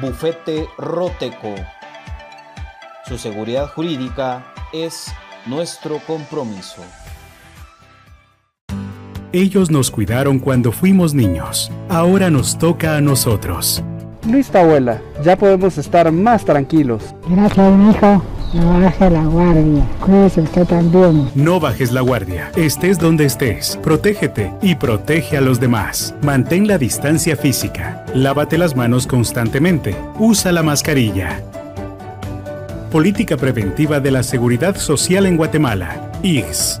Bufete Roteco. Su seguridad jurídica es nuestro compromiso. Ellos nos cuidaron cuando fuimos niños. Ahora nos toca a nosotros. Listo, abuela. Ya podemos estar más tranquilos. Gracias, hijo. No bajes la guardia. Cuídese usted también. No bajes la guardia. Estés donde estés. Protégete y protege a los demás. Mantén la distancia física. Lávate las manos constantemente. Usa la mascarilla. Política Preventiva de la Seguridad Social en Guatemala. IGS.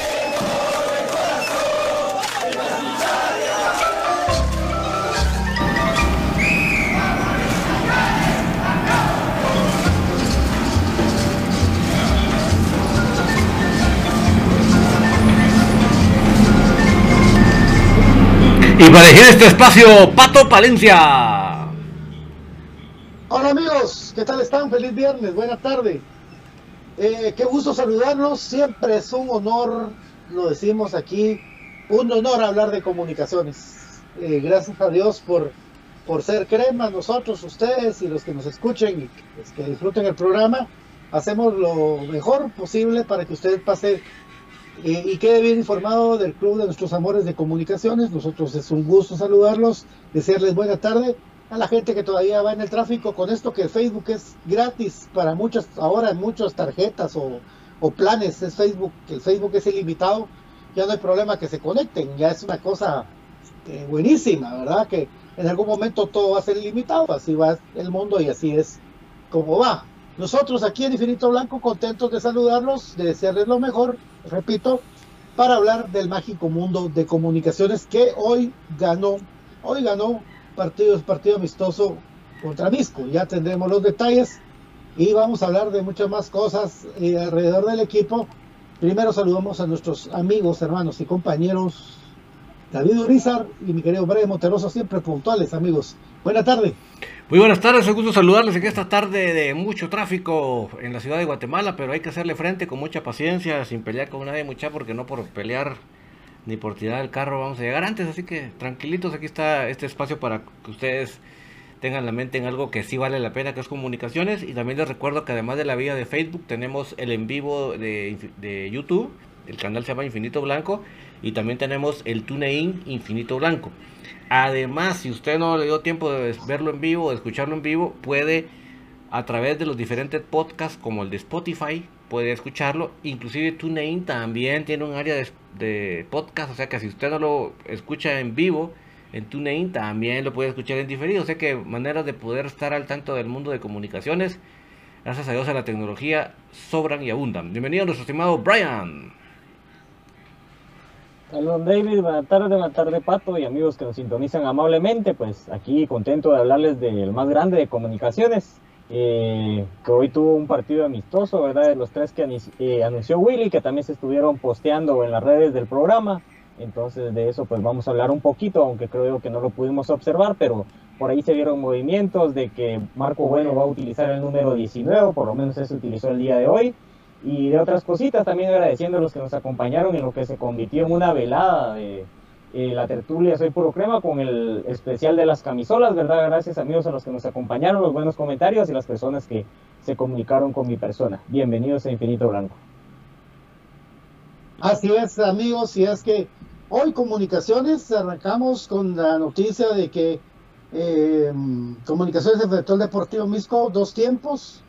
Y para elegir este espacio, Pato Palencia. Hola amigos, ¿qué tal están? Feliz viernes, buena tarde. Eh, qué gusto saludarlos, siempre es un honor, lo decimos aquí, un honor hablar de comunicaciones. Eh, gracias a Dios por, por ser crema, nosotros, ustedes y los que nos escuchen y los que disfruten el programa. Hacemos lo mejor posible para que ustedes pasen y quede bien informado del Club de Nuestros Amores de Comunicaciones. Nosotros es un gusto saludarlos, desearles buena tarde. A la gente que todavía va en el tráfico con esto que Facebook es gratis para muchas, ahora en muchas tarjetas o, planes es Facebook, que el Facebook es ilimitado, ya no hay problema que se conecten, ya es una cosa este, buenísima, ¿verdad? Que en algún momento todo va a ser ilimitado, así va el mundo y así es como va. Nosotros aquí en Infinito Blanco contentos de saludarlos, de desearles lo mejor, repito, para hablar del mágico mundo de comunicaciones que hoy ganó, hoy ganó partido, partido amistoso contra Misco. Ya tendremos los detalles y vamos a hablar de muchas más cosas eh, alrededor del equipo. Primero saludamos a nuestros amigos, hermanos y compañeros David Urizar y mi querido Brian Monteroso, siempre puntuales, amigos. Buenas tardes. Muy buenas tardes, un gusto saludarles en esta tarde de mucho tráfico en la ciudad de Guatemala, pero hay que hacerle frente con mucha paciencia, sin pelear con nadie mucha, porque no por pelear ni por tirar el carro vamos a llegar antes, así que tranquilitos, aquí está este espacio para que ustedes tengan la mente en algo que sí vale la pena, que es comunicaciones. Y también les recuerdo que además de la vía de Facebook, tenemos el en vivo de, de YouTube. El canal se llama Infinito Blanco. Y también tenemos el TuneIn Infinito Blanco. Además, si usted no le dio tiempo de verlo en vivo de escucharlo en vivo, puede a través de los diferentes podcasts como el de Spotify, puede escucharlo. Inclusive TuneIn también tiene un área de, de podcast, o sea que si usted no lo escucha en vivo, en TuneIn también lo puede escuchar en diferido. O sea que maneras de poder estar al tanto del mundo de comunicaciones, gracias a Dios a la tecnología, sobran y abundan. Bienvenido nuestro estimado Brian. Saludos David, buenas tardes, buenas tardes Pato y amigos que nos sintonizan amablemente, pues aquí contento de hablarles del más grande de comunicaciones, eh, que hoy tuvo un partido amistoso, ¿verdad? De los tres que eh, anunció Willy, que también se estuvieron posteando en las redes del programa. Entonces de eso pues vamos a hablar un poquito, aunque creo que no lo pudimos observar, pero por ahí se vieron movimientos de que Marco Bueno va a utilizar el número 19, por lo menos eso utilizó el día de hoy, y de otras cositas también agradeciendo a los que nos acompañaron en lo que se convirtió en una velada de eh, la tertulia Soy Puro Crema con el especial de las camisolas, ¿verdad? Gracias amigos a los que nos acompañaron, los buenos comentarios y las personas que se comunicaron con mi persona. Bienvenidos a Infinito Blanco. Así es amigos, y es que Hoy Comunicaciones arrancamos con la noticia de que eh, Comunicaciones enfrentó el Deportivo Misco dos tiempos.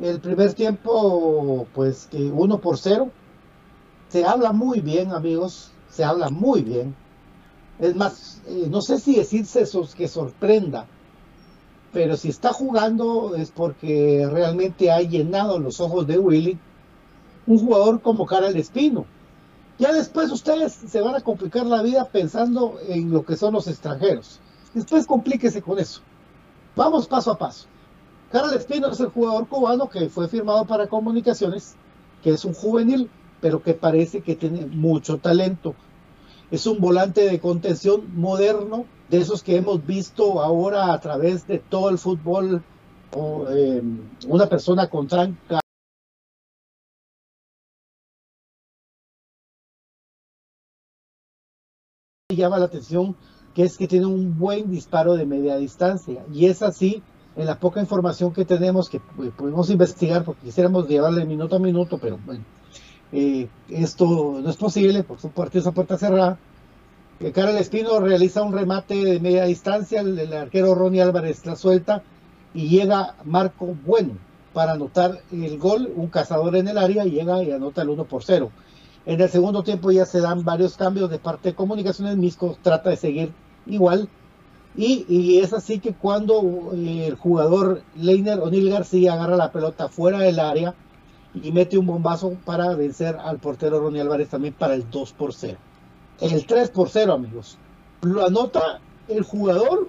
El primer tiempo, pues que uno por cero. Se habla muy bien, amigos. Se habla muy bien. Es más, eh, no sé si decirse eso que sorprenda, pero si está jugando es porque realmente ha llenado los ojos de Willy un jugador como Carl Espino ya después ustedes se van a complicar la vida pensando en lo que son los extranjeros. Después complíquese con eso. Vamos paso a paso. Carl es el jugador cubano que fue firmado para comunicaciones, que es un juvenil, pero que parece que tiene mucho talento. Es un volante de contención moderno, de esos que hemos visto ahora a través de todo el fútbol, o, eh, una persona con tranca llama la atención que es que tiene un buen disparo de media distancia y es así en la poca información que tenemos que pudimos investigar porque quisiéramos llevarle minuto a minuto pero bueno eh, esto no es posible porque son partidos a puerta cerrada que Carl Espino realiza un remate de media distancia el, el arquero Ronnie Álvarez la suelta y llega Marco Bueno para anotar el gol un cazador en el área llega y anota el 1 por 0 en el segundo tiempo ya se dan varios cambios de parte de comunicaciones. Misco trata de seguir igual. Y, es así que cuando eh, el jugador Leiner O'Neill García agarra la pelota fuera del área y mete un bombazo para vencer al portero Ronnie Álvarez también para el 2 por 0. El 3 por 0, amigos. Lo anota el jugador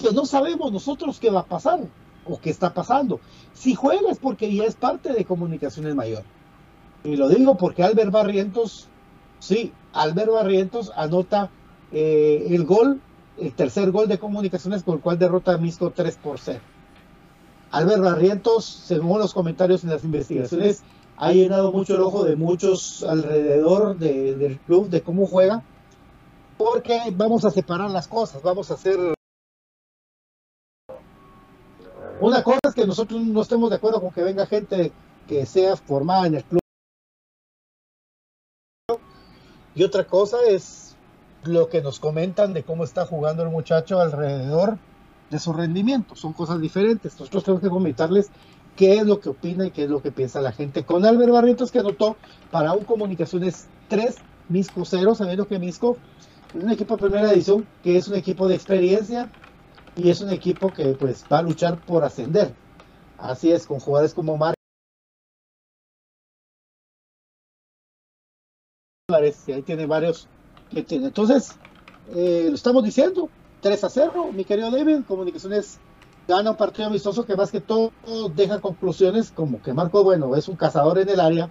que no sabemos nosotros qué va a pasar o qué está pasando. Si juega es porque ya es parte de Comunicaciones Mayor. Y lo digo porque Albert Barrientos, sí, Albert Barrientos anota eh, el gol, el tercer gol de comunicaciones con el cual derrota a Misco 3 por 0. Albert Barrientos, según los comentarios en las investigaciones, ha llenado mucho el ojo de muchos alrededor del club, de cómo juega, porque vamos a separar las cosas, vamos a hacer... Una cosa es que nosotros no estemos de acuerdo con que venga gente que sea formada en el club Y otra cosa es lo que nos comentan de cómo está jugando el muchacho alrededor de su rendimiento. Son cosas diferentes. Nosotros tenemos que comentarles qué es lo que opina y qué es lo que piensa la gente. Con Albert Barrientos que anotó para un Comunicaciones 3, Misco 0, sabiendo que Misco es un equipo de primera edición, que es un equipo de experiencia y es un equipo que pues va a luchar por ascender. Así es, con jugadores como Mar. Y ahí tiene varios que. Entonces, eh, lo estamos diciendo, 3 a 0, mi querido David, Comunicaciones gana un partido amistoso que más que todo deja conclusiones como que Marco Bueno es un cazador en el área,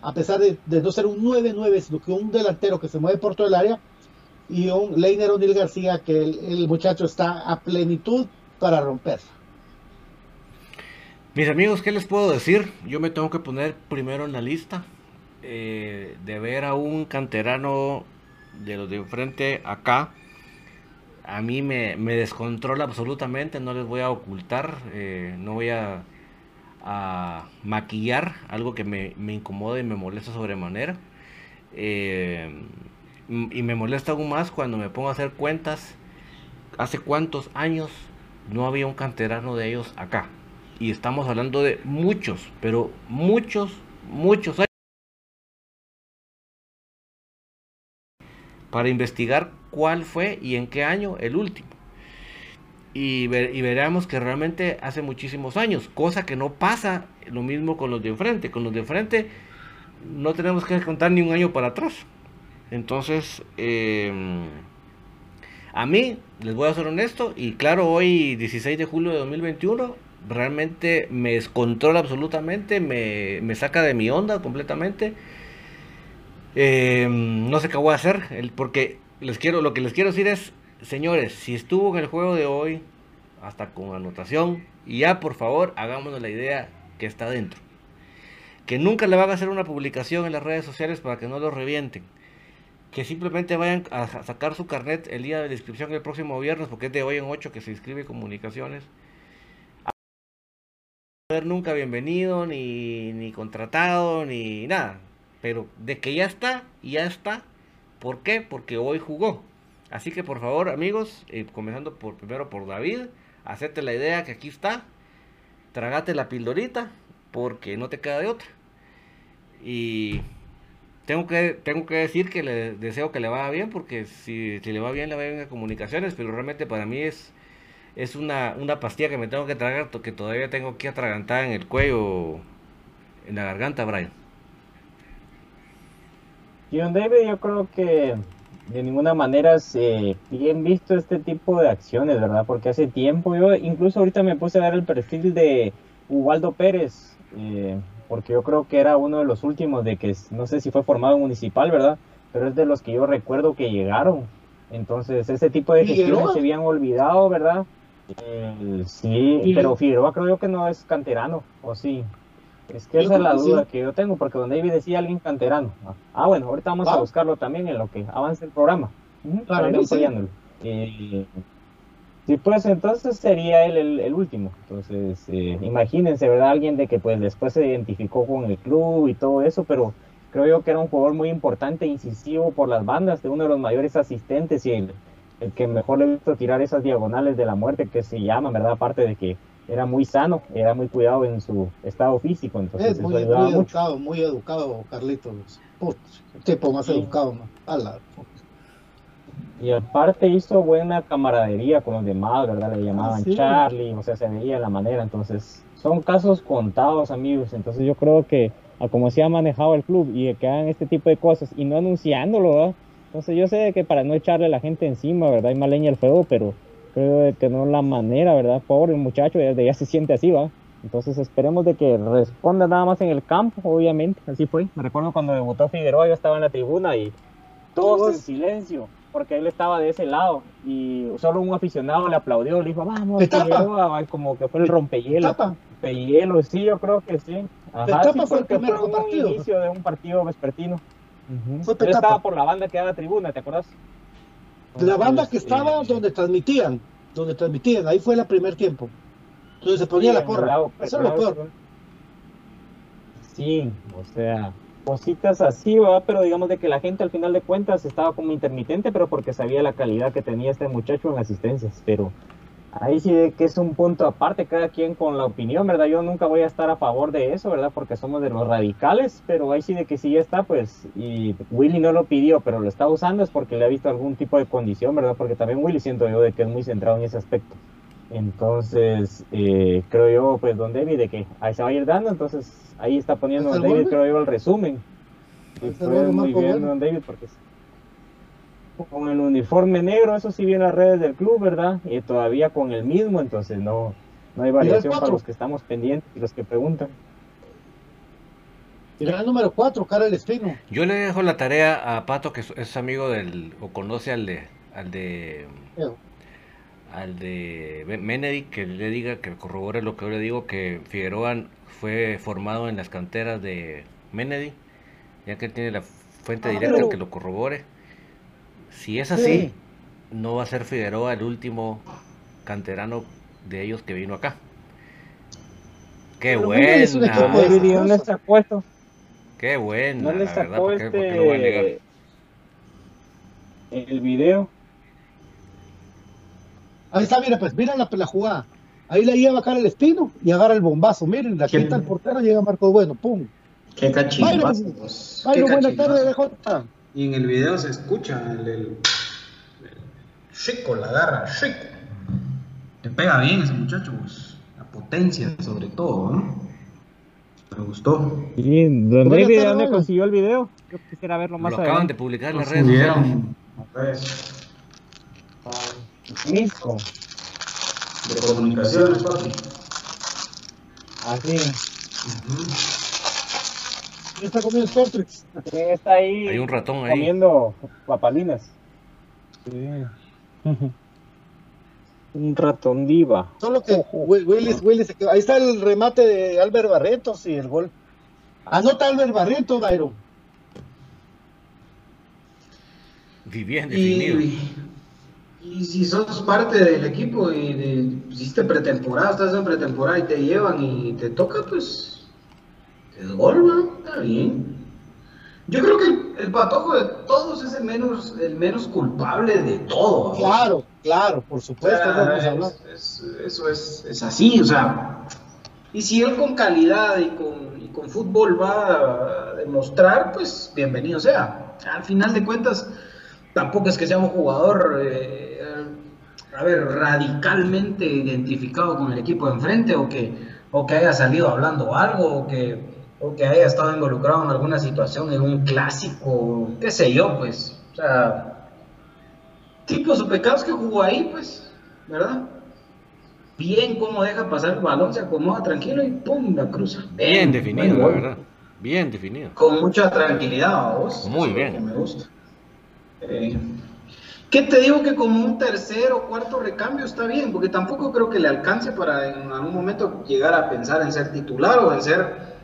a pesar de, no ser un 9-9, sino que un delantero que se mueve por todo el área, y un Leiner O'Neill García que el, muchacho está a plenitud para romper. Mis amigos, ¿qué les puedo decir? Yo me tengo que poner primero en la lista eh, de ver a un canterano de los de enfrente acá. A mí me, descontrola absolutamente, no les voy a ocultar, eh, no voy a, maquillar algo que me, me, incomoda y me molesta sobremanera. Eh, y me molesta aún más cuando me pongo a hacer cuentas. Hace cuántos años no había un canterano de ellos acá. Y estamos hablando de muchos, pero muchos, muchos años. Para investigar cuál fue y en qué año el último. Y, y veremos que realmente hace muchísimos años, cosa que no pasa lo mismo con los de enfrente. Con los de enfrente no tenemos que contar ni un año para atrás. Entonces, em, a mí, les voy a ser honesto, y claro, hoy 16 de julio de 2021, realmente me descontrola absolutamente, me, saca de mi onda completamente. Em, no sé qué voy a hacer, porque les quiero, lo que les quiero decir es, señores, si estuvo en el juego de hoy, hasta con anotación, y ya por favor, hagámonos la idea que está dentro. Que nunca le van a hacer una publicación en las redes sociales para que no lo revienten que simplemente vayan a sacar su carnet el día de la inscripción el próximo viernes, porque es de hoy en 8 que se inscribe comunicaciones. No nunca bienvenido, ni, ni contratado, ni nada. Pero de que ya está, ya está. ¿Por qué? Porque hoy jugó. Así que por favor, amigos, eh, comenzando por primero por David, hacete la idea que aquí está. Tragate la pildorita, porque no te queda de otra. Y tengo que, tengo que decir que le deseo que le vaya bien, porque si, le va bien, le va bien a comunicaciones, pero realmente para mí es, es una, una pastilla que me tengo que tragar, que todavía tengo que atragantar en el cuello, en la garganta, Brian. John David, yo creo que de ninguna manera se bien visto este tipo de acciones, ¿verdad? Porque hace tiempo, yo incluso ahorita me puse a ver el perfil de Ubaldo Pérez, eh, porque yo creo que era uno de los últimos de que, no sé si fue formado municipal, ¿verdad? Pero es de los que yo recuerdo que llegaron. Entonces, ese tipo de gestiones se habían olvidado, ¿verdad? sí, pero Figueroa creo yo que no es canterano, ¿o sí? Es que esa es la duda que yo tengo, porque donde David decía alguien canterano. Ah, bueno, ahorita vamos a ah. buscarlo también en lo que avance el programa. para ir eh, Sí, pues entonces sería él el, último. Entonces, eh, imagínense, ¿verdad? Alguien de que pues después se identificó con el club y todo eso, pero creo yo que era un jugador muy importante, incisivo por las bandas, de uno de los mayores asistentes y el, que mejor le he visto tirar esas diagonales de la muerte que se llama, ¿verdad? Aparte de que era muy sano, era muy cuidado en su estado físico. Entonces, es muy, educado, muy educado, Carlitos. tipo más educado, ¿no? Y aparte hizo buena camaradería con los demás, ¿verdad? Le llamaban ah, Charlie, o sea, se veía la manera. Entonces, son casos contados, amigos. Entonces, yo creo que a como se ha manejado el club y que hagan este tipo de cosas y no anunciándolo, ¿verdad? Entonces, yo sé que para no echarle a la gente encima, ¿verdad? Hay más leña al fuego, pero creo que no es la manera, ¿verdad? Pobre muchacho, ya, ya se siente así, ¿va? Entonces esperemos de que responda nada más en el campo, obviamente, así fue. Me recuerdo cuando debutó Figueroa, yo estaba en la tribuna y todos en silencio porque él estaba de ese lado y solo un aficionado le aplaudió, le dijo, vamos, como que fue el rompehielo. Rompehielo, sí, yo creo que sí. Ajá, sí, fue el primer fue partido. inicio de un partido vespertino. Yo estaba por la banda que era tribuna, ¿te acuerdas? La banda que estaba donde transmitían, donde transmitían, ahí fue el primer tiempo. Entonces se ponía la porra. Eso es lo peor. Sí, o sea, cositas así, ¿verdad? pero digamos de que la gente al final de cuentas estaba como intermitente, pero porque sabía la calidad que tenía este muchacho en asistencias, pero ahí sí de que es un punto aparte, cada quien con la opinión, ¿verdad? Yo nunca voy a estar a favor de eso, ¿verdad? Porque somos de los radicales, pero ahí sí de que sí ya está, pues, y Willy no lo pidió, pero lo está usando es porque le ha visto algún tipo de condición, ¿verdad? Porque también Willy siento yo de que es muy centrado en ese aspecto. Entonces, eh, creo yo, pues, don David, de que ahí se va a ir dando, entonces ahí está poniendo don David, creo yo, el resumen. Fue muy bien, don David, porque con el uniforme negro, eso sí viene las redes del club, ¿verdad? Y todavía con el mismo, entonces no, no hay variación para los que estamos pendientes y los que preguntan. Y el número 4, Karel Espino. Yo le dejo la tarea a Pato, que es amigo del, o conoce al de, al de, al de Menedy, que le diga, que corrobore lo que yo le digo, que Figueroa fue formado en las canteras de Menedy, ya que tiene la fuente ah, directa que lo corrobore. Si es así, no va a ser Figueroa el último canterano de ellos que vino acá. Qué buena. Qué buena. No le sacó este... el video. Ahí está, mira, pues mira la, la jugada. Ahí la lleva cara el espino y agarra el bombazo. Miren, la quita el portero, llega Marco Bueno, pum. Qué cachimbazo. Bayro, buenas tardes, DJ. Y en el video se escucha el, el, chico, la garra, chico. Te pega bien ese muchacho, pues. La potencia, sobre todo, ¿no? Me gustó. Sí, ¿dónde, David, ¿dónde consiguió el video? Yo quisiera verlo más Lo acaban de publicar en las redes sociales. Misco. De comunicaciones, papi. Así. ¿Quién está comiendo? ¿Quién está ahí? Hay un ratón ahí. Comiendo papalinas. Sí. un ratón diva. Solo que Willis, Willis, ahí está el remate de Albert Barretos y el gol. Anota Albert Barretos, Byron. Bien definido. Y, si sos parte del equipo y de, hiciste pretemporada, estás en pretemporada y te llevan y te toca, pues es gol, ¿no? Está bien. Yo creo que el, patojo de todos es el menos, el menos culpable de todo. Claro, claro, por supuesto. eso es, es, así, o sea. Y si él con calidad y con, y con fútbol va a demostrar, pues bienvenido sea. Al final de cuentas, tampoco es que sea un jugador, eh, a ver, radicalmente identificado con el equipo de enfrente o que, o que haya salido hablando algo o que o que haya estado involucrado en alguna situación, en un clásico, qué sé yo, pues. O sea, tipos o pecados que jugó ahí, pues, ¿verdad? Bien cómo deja pasar el balón, se acomoda tranquilo y ¡pum! la cruza. Bien, definido, la verdad. Bien definido. Con mucha tranquilidad, vos. Muy bien. Me gusta. Eh, ¿Qué te digo que como un tercer o cuarto recambio está bien? Porque tampoco creo que le alcance para en algún momento llegar a pensar en ser titular o en ser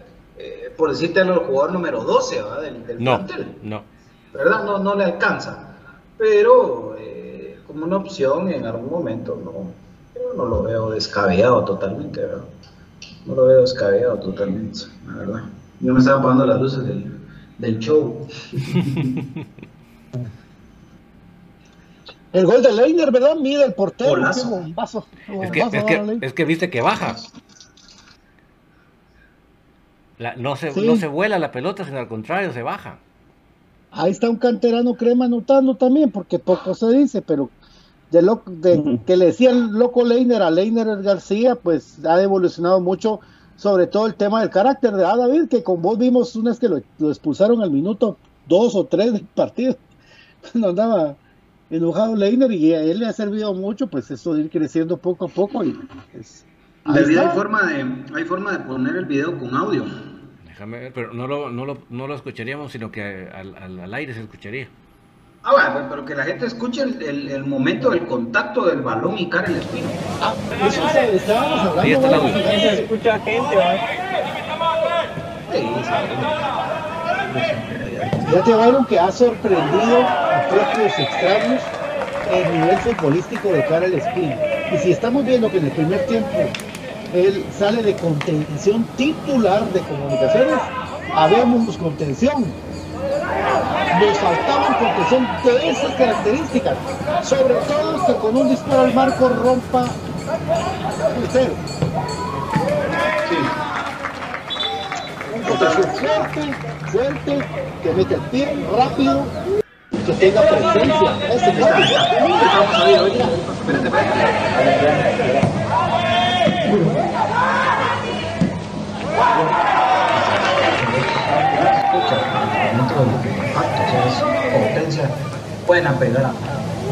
por decirte el jugador número 12 del, del no, No. ¿Verdad? No, no le alcanza. Pero eh, como una opción en algún momento, no, yo no lo veo descabellado totalmente, ¿verdad? No lo veo descabellado totalmente, la verdad. Yo me estaba apagando las luces del, del show. El gol de Leiner, ¿verdad? Mide el portero. Un vaso, es, que, es, que, es que viste que baja no, se, no se vuela la pelota, sino al contrario, se baja. Ahí está un canterano crema anotando también, porque poco se dice, pero de lo de, que le decían loco Leiner a Leiner García, pues ha evolucionado mucho, sobre todo el tema del carácter de ah, David, que con vos vimos una vez que lo, expulsaron al minuto dos o tres del partido, no andaba enojado Leiner y a él le ha servido mucho, pues eso de ir creciendo poco a poco y pues, hay forma, de, hay forma de poner el video con audio. Déjame ver, pero no lo, no lo, no lo escucharíamos, sino que al, al, al, aire se escucharía. Ah, bueno, pero que la gente escuche el, el, momento del contacto del balón y cara el espino. Ah, eso se, estábamos hablando. Ahí está la Se escucha gente, ¿vale? Ya te vieron que ha sorprendido a propios extraños el nivel futbolístico de cara al espino. Y si estamos viendo que en el primer tiempo él sale de contención titular de comunicaciones, habemos contención. Nos faltaba contención de esas características, sobre todo que con un disparo al marco rompa el cero. Un contención fuerte, fuerte, que mete el pie rápido, que tenga presencia. Ese potencia, buena pegada,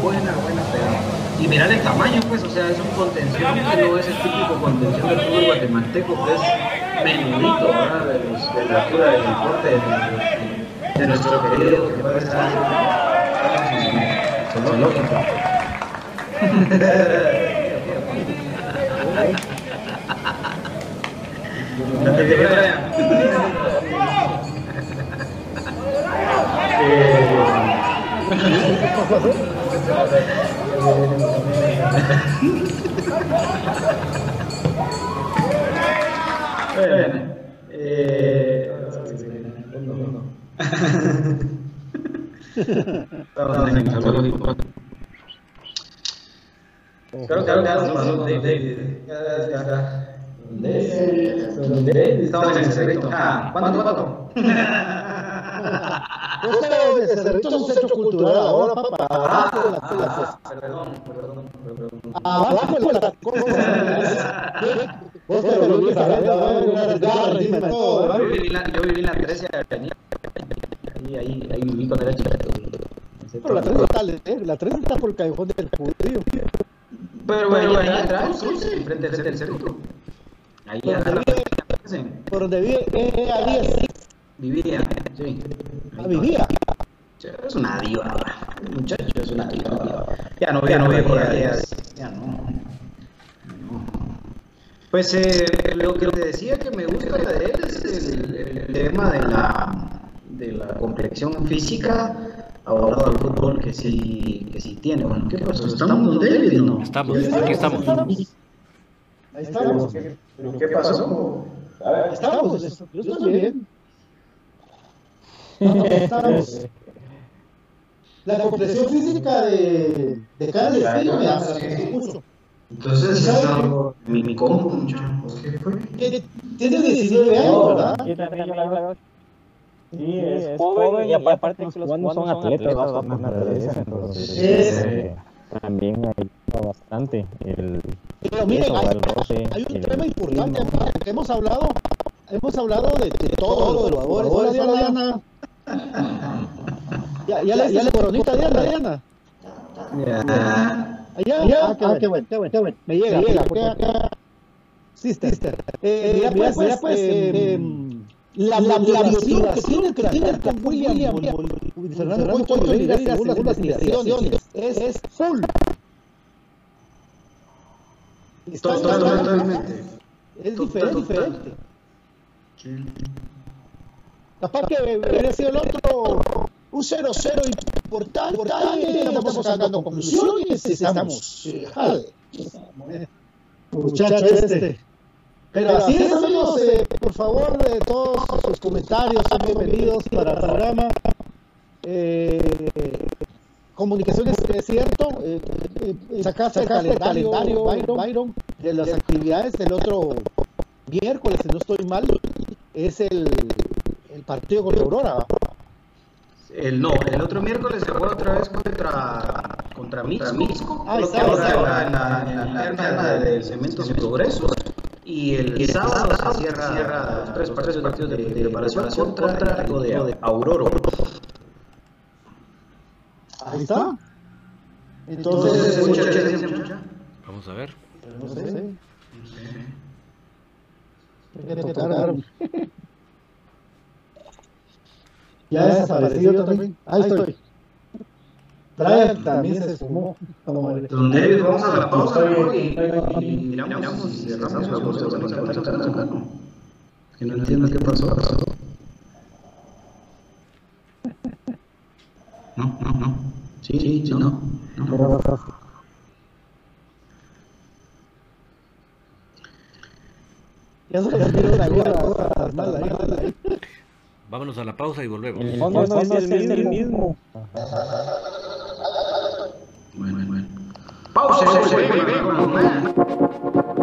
buena, buena pegada. Y mirar el tamaño, pues, o sea, es un contención que no es el típico contención del fútbol guatemalteco, que es menudito, ¿verdad? De, la altura del deporte, de, nuestro querido, que puede estar zoológico. Bueno, eh, Estamos en el ¿Dónde? Estamos en el cerrito. Ah, ¿cuánto, cuánto? Este Cerrito es un centro cultural ahora, papá. Abajo de las plazas. Perdón, perdón, perdón. Abajo de las. Vos te lo Yo viví en la, yo viví en la 13 de Avenida. Ahí, ahí, ahí viví. Pero la 3 está, eh, la 3 está por el callejón del judío. Pero bueno, ahí atrás, cerrito. Ahí Por donde vive, por donde vive, eh, eh, a 10, Vivía, sí. ah, vivía. Es una diva, muchacho es una diva. Ya no, ya no ve por ahí, ya, no. no. Pues eh, lo que te decía que me gusta de él es el, el tema de la, de la complexión física ahora del fútbol que sí, que sí tiene. Bueno, ¿qué pasó? ¿Estamos con David o no? Estamos, aquí estamos. Ahí estamos. ¿Pero qué pasó? Ahí estamos. Yo estoy bien. Ahí estamos. La complexión física de, de cada destino me hace mucho. Entonces, es algo, mi, mi combo, muchacho. ¿Qué fue? Tiene tiene 19 años, ¿verdad? Sí, también yo. Sí, es joven y aparte los cubanos son atletas. Por naturaleza, entonces Es- eh, también ayuda bastante el Pero miren, eso, hay, el roce, hay un tema importante que hemos hablado, hemos hablado de, de todo, de los jugadores. Hola, Diana. Ya, ya, le ya le coronita Diana, Diana. Ya. Allá, ah, qué, bueno, qué bueno, qué bueno. Me llega, me llega, porque acá. Sister. Eh, mira, pues, mira, pues, eh, la, la, la visión que tiene que tiene con William, las es full. Totalmente. es diferente, diferente. Capaz que hubiera sido el otro un 0-0 importante, importante, estamos sacando conclusiones, estamos... eh, jale. Muchacho este. Pero así es, amigos, eh, por favor, eh, todos sus comentarios son bienvenidos para el programa. Eh, comunicaciones, es cierto, eh, eh, sacaste el calendario, Byron, Byron, de las actividades del otro miércoles, si no estoy mal, es el, el partido con Aurora. El, no, el otro miércoles se juega otra vez contra, contra Mixco, Ah, está, ahora está. en la, en la, en la terna de Cementos y Progreso. Y el, sábado se cierra los tres partidos, partidos de, de preparación contra el equipo de Aurora. Ahí está. Entonces, muchachos. Vamos a ver. no sé. ¿Qué te tocaron? Ya desaparecido también. Ahí estoy. Brian también se sumó. Vamos a ver. Don David, vamos a la pausa y, y, y miramos y cerramos la cosa. Que no entiendo qué pasó. No, no, no. Sí, sí, sí, no. no. Ya se le tiró una gorra normal ahí. Vámonos a la pausa y volvemos. El fondo no es el mismo. Bueno, bueno. Pausa, pausa, pausa. la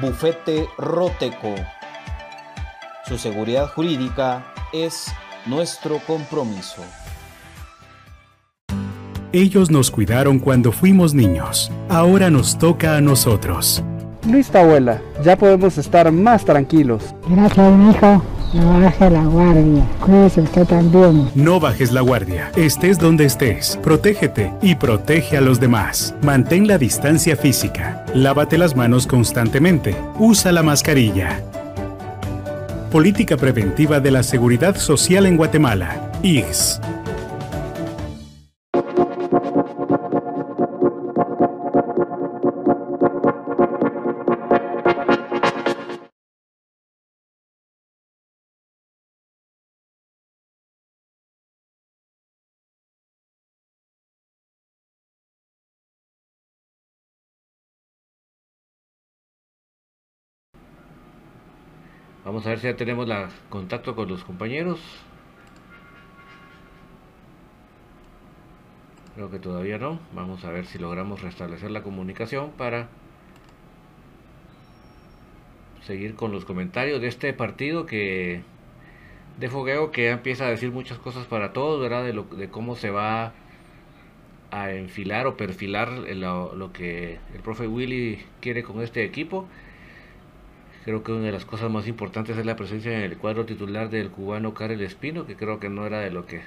Bufete Roteco. Su seguridad jurídica es nuestro compromiso. Ellos nos cuidaron cuando fuimos niños. Ahora nos toca a nosotros. Listo, abuela. Ya podemos estar más tranquilos. Gracias, mijo. No baje la guardia. Cuídese usted también. No bajes la guardia. Estés donde estés. Protégete y protege a los demás. Mantén la distancia física. Lávate las manos constantemente. Usa la mascarilla. Política Preventiva de la Seguridad Social en Guatemala. IGS. Vamos a ver si ya tenemos la contacto con los compañeros. Creo que todavía no. Vamos a ver si logramos restablecer la comunicación para seguir con los comentarios de este partido que de fogueo que empieza a decir muchas cosas para todos, ¿verdad? De, lo, de cómo se va a enfilar o perfilar lo que el profe Willy quiere con este equipo. Creo que una de las cosas más importantes es la presencia en el cuadro titular del cubano Karel Espino, que creo que no era de lo que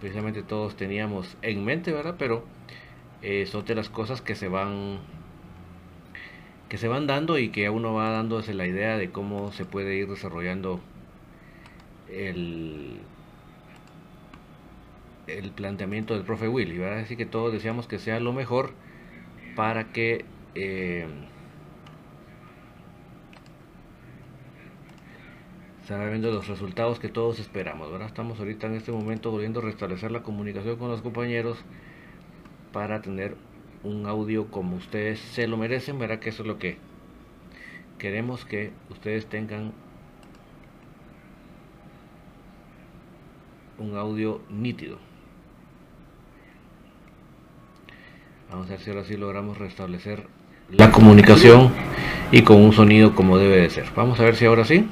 precisamente todos teníamos en mente, ¿verdad? Pero eh, son de las cosas que se van que se van dando y que uno va dándose la idea de cómo se puede ir desarrollando el el planteamiento del profe Willy, ¿verdad? Así que todos deseamos que sea lo mejor para que eh, va viendo los resultados que todos esperamos. ¿verdad? Estamos ahorita en este momento volviendo a restablecer la comunicación con los compañeros para tener un audio como ustedes se lo merecen, verá que eso es lo que queremos que ustedes tengan un audio nítido. Vamos a ver si ahora sí logramos restablecer la comunicación y con un sonido como debe de ser. Vamos a ver si ahora sí.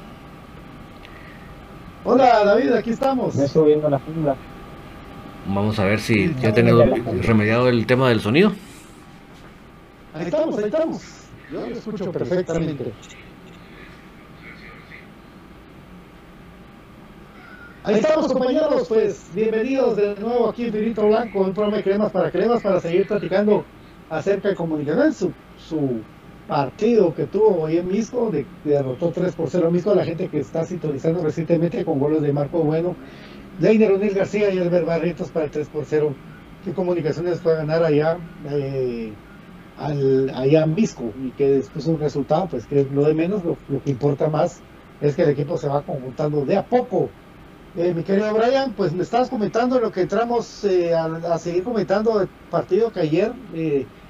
Hola David, aquí estamos. Me subiendo la fila. Vamos a ver si ya tenemos remediado el tema del sonido. Ahí estamos, ahí estamos. Yo lo escucho perfectamente. Ahí estamos compañeros, pues bienvenidos de nuevo aquí en Finito Blanco, un programa de cremas para cremas para seguir platicando acerca de comunicación, su, su partido que tuvo hoy en Misco, de, derrotó 3 por 0 a Misco, la gente que está sintonizando recientemente con goles de Marco Bueno, Leiner O'Neill García y Albert Barrientos para el 3 por 0. ¿Qué comunicaciones fue a ganar allá, eh, al, allá en Misco? Y que después un resultado, pues que es lo de menos, lo, que importa más es que el equipo se va conjuntando de a poco. Eh, mi querido Brian, pues me estabas comentando lo que entramos eh, a, a, seguir comentando el partido que ayer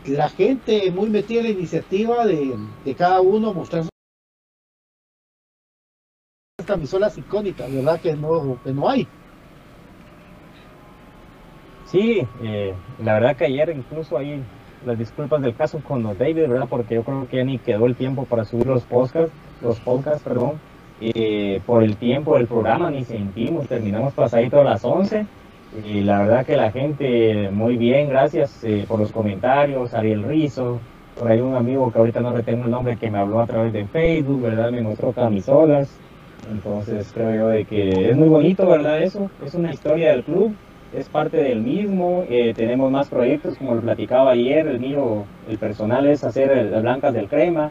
la gente muy metida en la iniciativa de, cada uno mostrar sus camisolas icónicas, ¿verdad? Que no, que no hay. Sí, eh, la verdad que ayer incluso hay las disculpas del caso con David, ¿verdad? Porque yo creo que ya ni quedó el tiempo para subir los podcasts, los podcasts, perdón, eh, por el tiempo del programa, ni sentimos, terminamos pasadito a las 11 y la verdad que la gente, muy bien, gracias eh, por los comentarios, Ariel Rizo, por ahí un amigo que ahorita no retengo el nombre que me habló a través de Facebook, ¿verdad? Me mostró camisolas. Entonces creo yo de que es muy bonito, ¿verdad? Eso, es una historia del club, es parte del mismo. Eh, tenemos más proyectos, como lo platicaba ayer, el mío, el personal es hacer las blancas del crema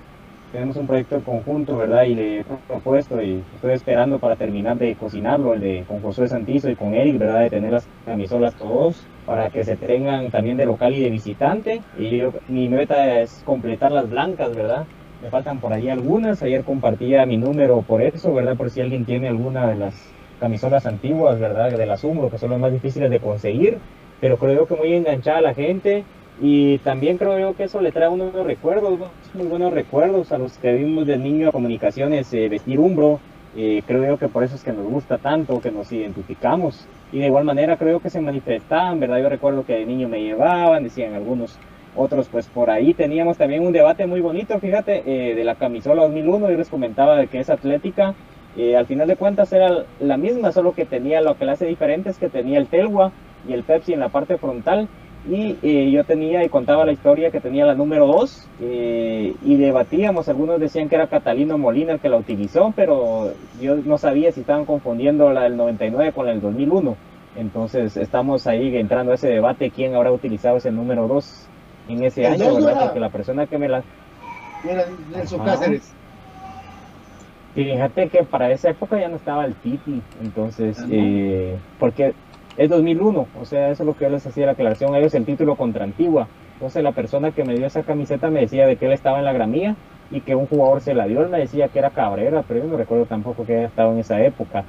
tenemos un proyecto conjunto, ¿verdad? Y le he propuesto y estoy esperando para terminar de cocinarlo, el de con Josué Santizo y con Eric, ¿verdad? De tener las camisolas todos para que se tengan también de local y de visitante. Y mi meta es completar las blancas, ¿verdad? Me faltan por ahí algunas. Ayer compartía mi número por eso, ¿verdad? Por si alguien tiene alguna de las camisolas antiguas, ¿verdad? De las Umbro, que son las más difíciles de conseguir. Pero creo que muy enganchada la gente y también creo yo que eso le trae unos recuerdos, muy buenos recuerdos a los que vimos de niño a comunicaciones eh, vestir umbro. Eh, creo yo que por eso es que nos gusta tanto, que nos identificamos. Y de igual manera creo que se manifestaban, ¿verdad? Yo recuerdo que de niño me llevaban, decían algunos otros, pues por ahí teníamos también un debate muy bonito, fíjate, eh, de la camisola 2001, yo les comentaba de que es atlética, al final de cuentas era la misma, solo que tenía lo que la hace diferente es que tenía el Telwa y el Pepsi en la parte frontal y eh, yo tenía y contaba la historia que tenía la número 2 eh, y debatíamos, algunos decían que era Catalino Molina el que la utilizó, pero yo no sabía si estaban confundiendo la del 99 con la del 2001. Entonces estamos ahí entrando a ese debate, quién habrá utilizado ese número 2 en ese año, ¿verdad? Porque la persona que me la... Era Nelson Cáceres. Fíjate que para esa época ya no estaba el Titi, entonces, eh, porque es 2001, o sea, eso es lo que yo les hacía la aclaración ellos, el título contra Antigua. Entonces la persona que me dio esa camiseta me decía de que él estaba en la gramía y que un jugador se la dio, él me decía que era Cabrera, pero yo no recuerdo tampoco que haya estado en esa época.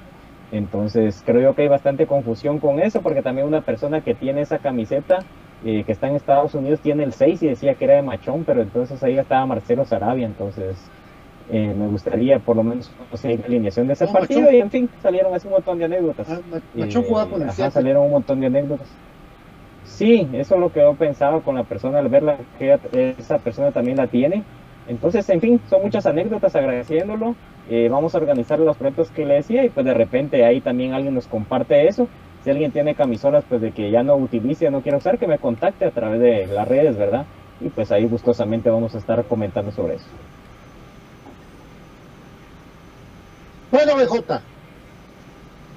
Entonces creo yo que hay bastante confusión con eso, porque también una persona que tiene esa camiseta, eh, que está en Estados Unidos, tiene el 6 y decía que era de Machón, pero entonces ahí estaba Marcelo Sarabia, entonces eh, me gustaría por lo menos conocer la alineación de ese partido y en fin, salieron así un montón de anécdotas. Ah, eh, salieron un montón de anécdotas. Sí, eso es lo que yo pensaba con la persona al verla, que esa persona también la tiene. Entonces, en fin, son muchas anécdotas agradeciéndolo. Eh, vamos a organizar los proyectos que le decía y pues de repente ahí también alguien nos comparte eso. Si alguien tiene camisolas pues de que ya no utilice, no quiere usar, que me contacte a través de las redes, ¿verdad? Y pues ahí gustosamente vamos a estar comentando sobre eso. Bueno, BJ,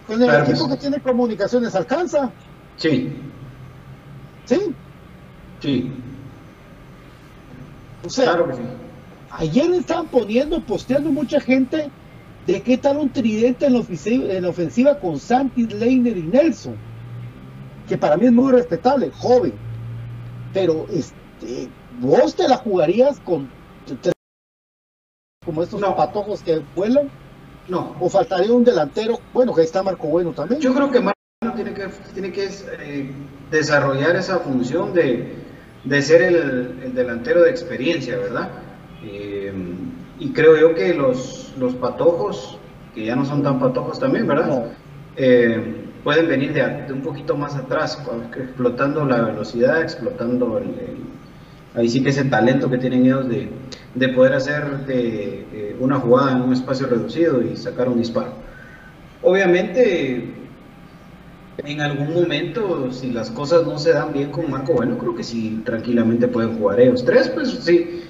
con el equipo que tiene comunicaciones alcanza. Sí. ¿Sí? Sí. O sea, claro que sí. ayer estaban poniendo, posteando mucha gente de qué tal un tridente en la ofensiva, en la ofensiva con Santi, Leiner y Nelson. Que para mí es muy respetable, joven. Pero este, vos te la jugarías con como estos patojos que vuelan. No. ¿O faltaría un delantero? Bueno, que está Marco Bueno también. Yo creo que Marco Bueno tiene que, tiene que eh, desarrollar esa función de, ser el, delantero de experiencia, ¿verdad? Eh, y creo yo que los, los patojos, que ya no son tan patojos también, ¿verdad? Eh, pueden venir de, un poquito más atrás, explotando la velocidad, explotando el ahí sí que ese talento que tienen ellos de, de poder hacer de, una jugada en un espacio reducido y sacar un disparo. Obviamente, en algún momento, si las cosas no se dan bien con Marco Bueno, creo que sí, tranquilamente pueden jugar ellos tres, pues sí,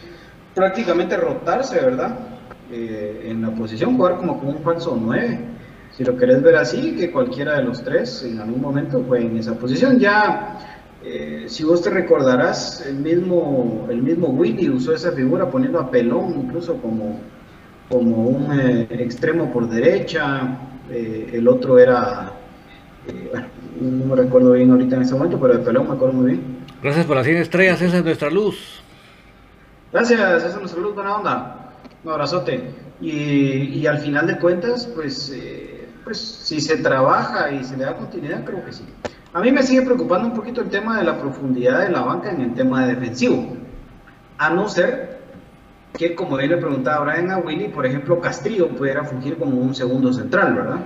prácticamente rotarse, ¿verdad? Eh, en la posición, jugar como con un falso 9. Si lo querés ver así, que cualquiera de los tres en algún momento fue en esa posición. Ya eh, si vos te recordarás, el mismo, el mismo Willy usó esa figura poniendo a Pelón incluso como, como un eh, extremo por derecha, eh, el otro era, bueno, no me recuerdo bien ahorita en ese momento, pero de Pelón me acuerdo muy bien. Gracias por las 100 estrellas, esa es nuestra luz. Gracias, esa es nuestra luz, buena onda. Un abrazote. Y, y al final de cuentas, pues, pues si se trabaja y se le da continuidad, creo que sí. A mí me sigue preocupando un poquito el tema de la profundidad de la banca en el tema de defensivo. A no ser que, como bien le preguntaba Brian a Willy, por ejemplo, Castrillo pudiera fungir como un segundo central, ¿verdad?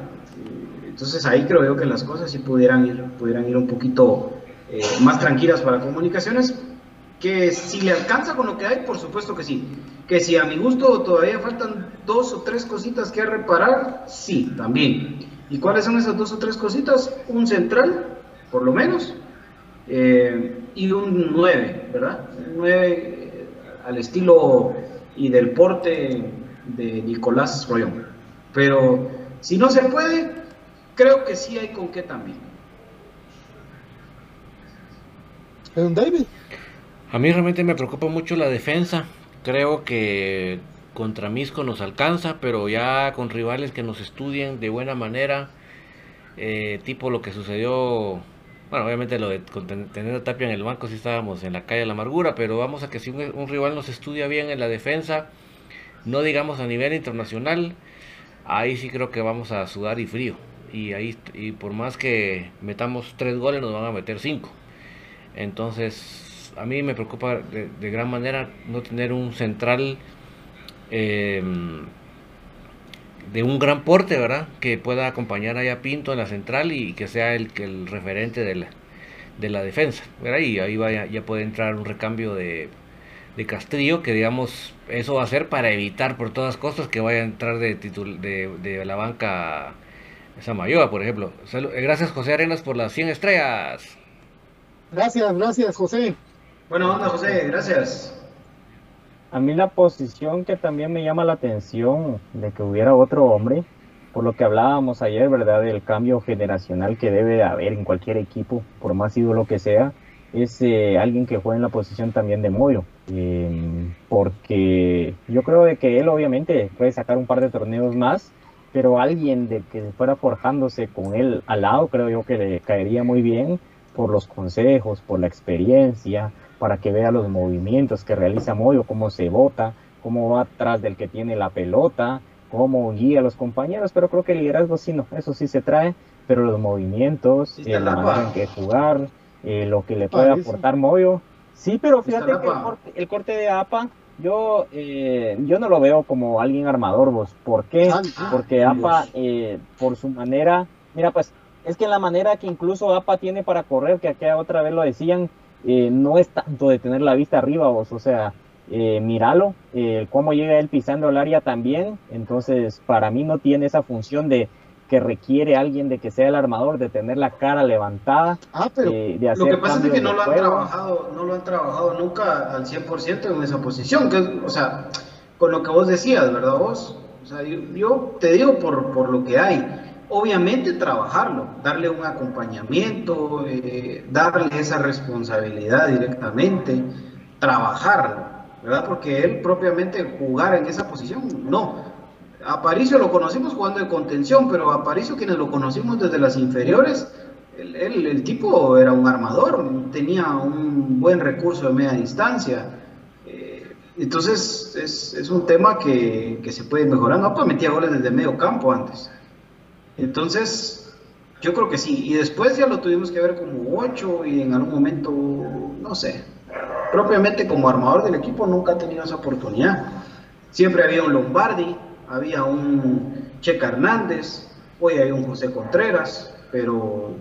Entonces ahí creo yo que las cosas sí pudieran ir, pudieran ir un poquito eh, más tranquilas para comunicaciones. Que si le alcanza con lo que hay, por supuesto que sí. Que si a mi gusto todavía faltan dos o tres cositas que reparar, sí, también. ¿Y cuáles son esas dos o tres cositas? Un central por lo menos, eh, y un 9, ¿verdad? Un 9 eh, al estilo y del porte de Nicolás Royón. Pero si no se puede, creo que sí hay con qué también. ¿Un David? A mí realmente me preocupa mucho la defensa. Creo que contra Misco nos alcanza, pero ya con rivales que nos estudien de buena manera, eh, tipo lo que sucedió bueno, obviamente lo de tener a Tapia en el banco sí estábamos en la calle de la amargura, pero vamos a que si un, rival nos estudia bien en la defensa, no digamos a nivel internacional, ahí sí creo que vamos a sudar y frío. Y ahí y por más que metamos tres goles nos van a meter cinco. Entonces a mí me preocupa de, gran manera no tener un central eh, de un gran porte, ¿verdad? Que pueda acompañar a Pinto en la central y que sea el, el referente de la, de la defensa, ¿verdad? Y ahí vaya, ya puede entrar un recambio de, de Castillo, que digamos, eso va a ser para evitar por todas cosas que vaya a entrar de, de, de la banca Samayoa, por ejemplo. Eh, gracias José Arenas por las 100 estrellas. Gracias, gracias José. Bueno, onda José, gracias. A mí la posición que también me llama la atención de que hubiera otro hombre, por lo que hablábamos ayer, ¿verdad? Del cambio generacional que debe de haber en cualquier equipo, por más ídolo que sea, es eh, alguien que juegue en la posición también de Moyo. Em, porque yo creo de que él obviamente puede sacar un par de torneos más, pero alguien de que fuera forjándose con él al lado, creo yo que le caería muy bien por los consejos, por la experiencia, para que vea los movimientos que realiza Moyo, cómo se bota, cómo va atrás del que tiene la pelota, cómo guía a los compañeros, pero creo que el liderazgo sí, no, eso sí se trae, pero los movimientos, eh, la manera en que jugar, eh, lo que le puede aportar Moyo, sí, pero fíjate que el corte, de APA, yo, eh, yo no lo veo como alguien armador, vos, ¿por qué? Porque APA, por su manera, mira, pues, es que la manera que incluso APA tiene para correr, que aquella otra vez lo decían, eh, no es tanto de tener la vista arriba, vos, o sea, eh, míralo, eh, cómo llega él pisando el área también, entonces para mí no tiene esa función de que requiere alguien de que sea el armador, de tener la cara levantada, ah, pero de hacer Lo que pasa es que no lo, han trabajado, no lo han trabajado nunca al 100% en esa posición, que, o sea, con lo que vos decías, ¿verdad vos? O sea, yo, te digo por, por lo que hay obviamente trabajarlo, darle un acompañamiento, eh, darle esa responsabilidad directamente, trabajarlo, ¿verdad? Porque él propiamente jugar en esa posición, no. A lo conocimos jugando de contención, pero a Paricio quienes lo conocimos desde las inferiores, el, tipo era un armador, tenía un buen recurso de media distancia. Eh, entonces es, un tema que, se puede mejorar. No, pues metía goles desde medio campo antes. Entonces, yo creo que sí. Y después ya lo tuvimos que ver como 8 y en algún momento, no sé, propiamente como armador del equipo nunca ha tenido esa oportunidad. Siempre había un Lombardi, había un Checa Hernández, hoy hay un José Contreras, pero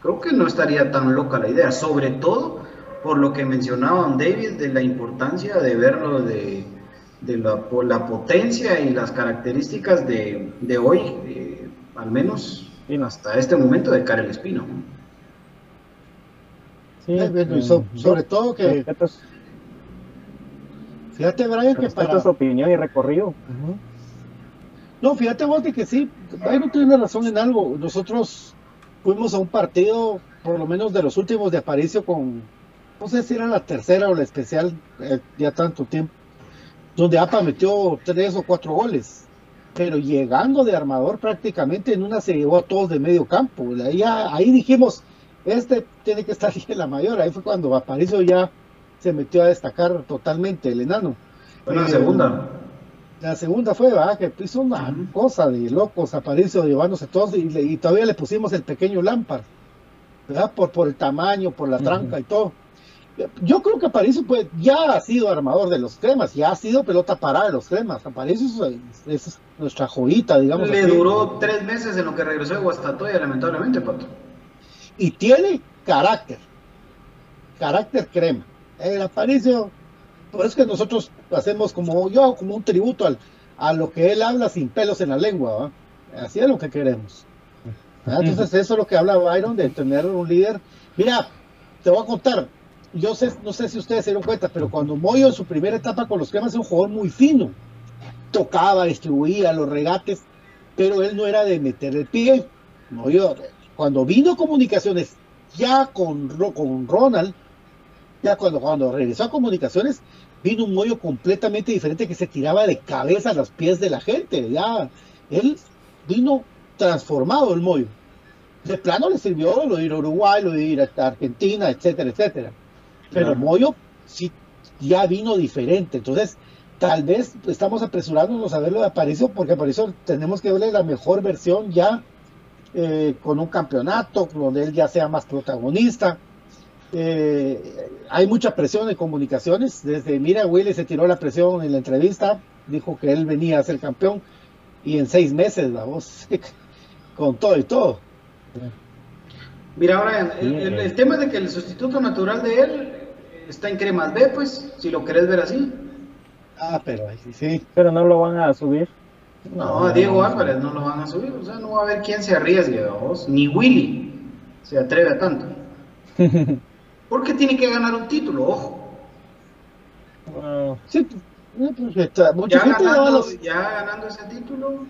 creo que no estaría tan loca la idea, sobre todo por lo que mencionaba David de la importancia de verlo de, la, potencia y las características de, hoy. Al menos hasta este momento, de Karel Espino. Sí, eh, sobre todo que... Fíjate, Brian, que para... su opinión y recorrido. No, fíjate vos de que sí, Brian tiene razón en algo. Nosotros fuimos a un partido por lo menos de los últimos de Aparicio con, no sé si era la tercera o la especial, eh, ya tanto tiempo, donde APA metió tres o cuatro goles. Pero llegando de armador prácticamente en una se llevó a todos de medio campo. Ahí, ahí dijimos, este tiene que estar en la mayor. Ahí fue cuando Aparicio ya se metió a destacar totalmente el enano. Fue la Eh, segunda. La segunda fue, ¿verdad? Que hizo una cosa de locos, Aparicio llevándose todos y, le- y todavía le pusimos el pequeño Lampard, ¿verdad? Por, por el tamaño, por la tranca y todo. Yo creo que Aparicio pues, ya ha sido armador de los cremas, ya ha sido pelota parada de los cremas. Aparicio es, es nuestra joyita, digamos. Le así. duró tres meses en lo que regresó de Guastatoya, lamentablemente, Pato. y tiene carácter, carácter crema. El Aparicio, por eso es que nosotros hacemos como yo, como un tributo al, a lo que él habla sin pelos en la lengua, ¿va? así es lo que queremos. ¿verdad? Entonces eso es lo que habla Byron de tener un líder. Mira, te voy a contar, yo sé, no sé si ustedes se dieron cuenta, pero cuando Moyo en su primera etapa con los cremas era un jugador muy fino, tocaba, distribuía los regates, pero él no era de meter el pie. Moyo, cuando vino comunicaciones ya con, Ro- con Ronald, ya cuando, cuando regresó a comunicaciones, vino un Moyo completamente diferente que se tiraba de cabeza a los pies de la gente. Ya, él vino transformado el Moyo. De plano le sirvió lo de ir a Uruguay, lo de ir a Argentina, etcétera, etcétera. Pero Claro. Moyo sí ya vino diferente. Entonces, tal vez estamos apresurándonos a verlo de Aparicio, porque Aparicio tenemos que verle la mejor versión ya eh, con un campeonato, donde él ya sea más protagonista. Eh, hay mucha presión en comunicaciones. Desde, mira, Willy se tiró la presión en la entrevista, dijo que él venía a ser campeón y en seis meses, la voz, con todo y todo. Mira, ahora, el, el- el tema de que el sustituto natural de él está en Cremas B, pues, si lo querés ver así. Ah, pero ahí sí, sí. Pero no lo van a subir. No, a Diego Álvarez no lo van a subir, o sea, no va a haber quién se arriesgue, vos. Ni Willy se atreve a tanto. Porque tiene que ganar un título, ojo. Sí, pues, pues, está- mucha Ya gente ganando, los- ya ganando ese título,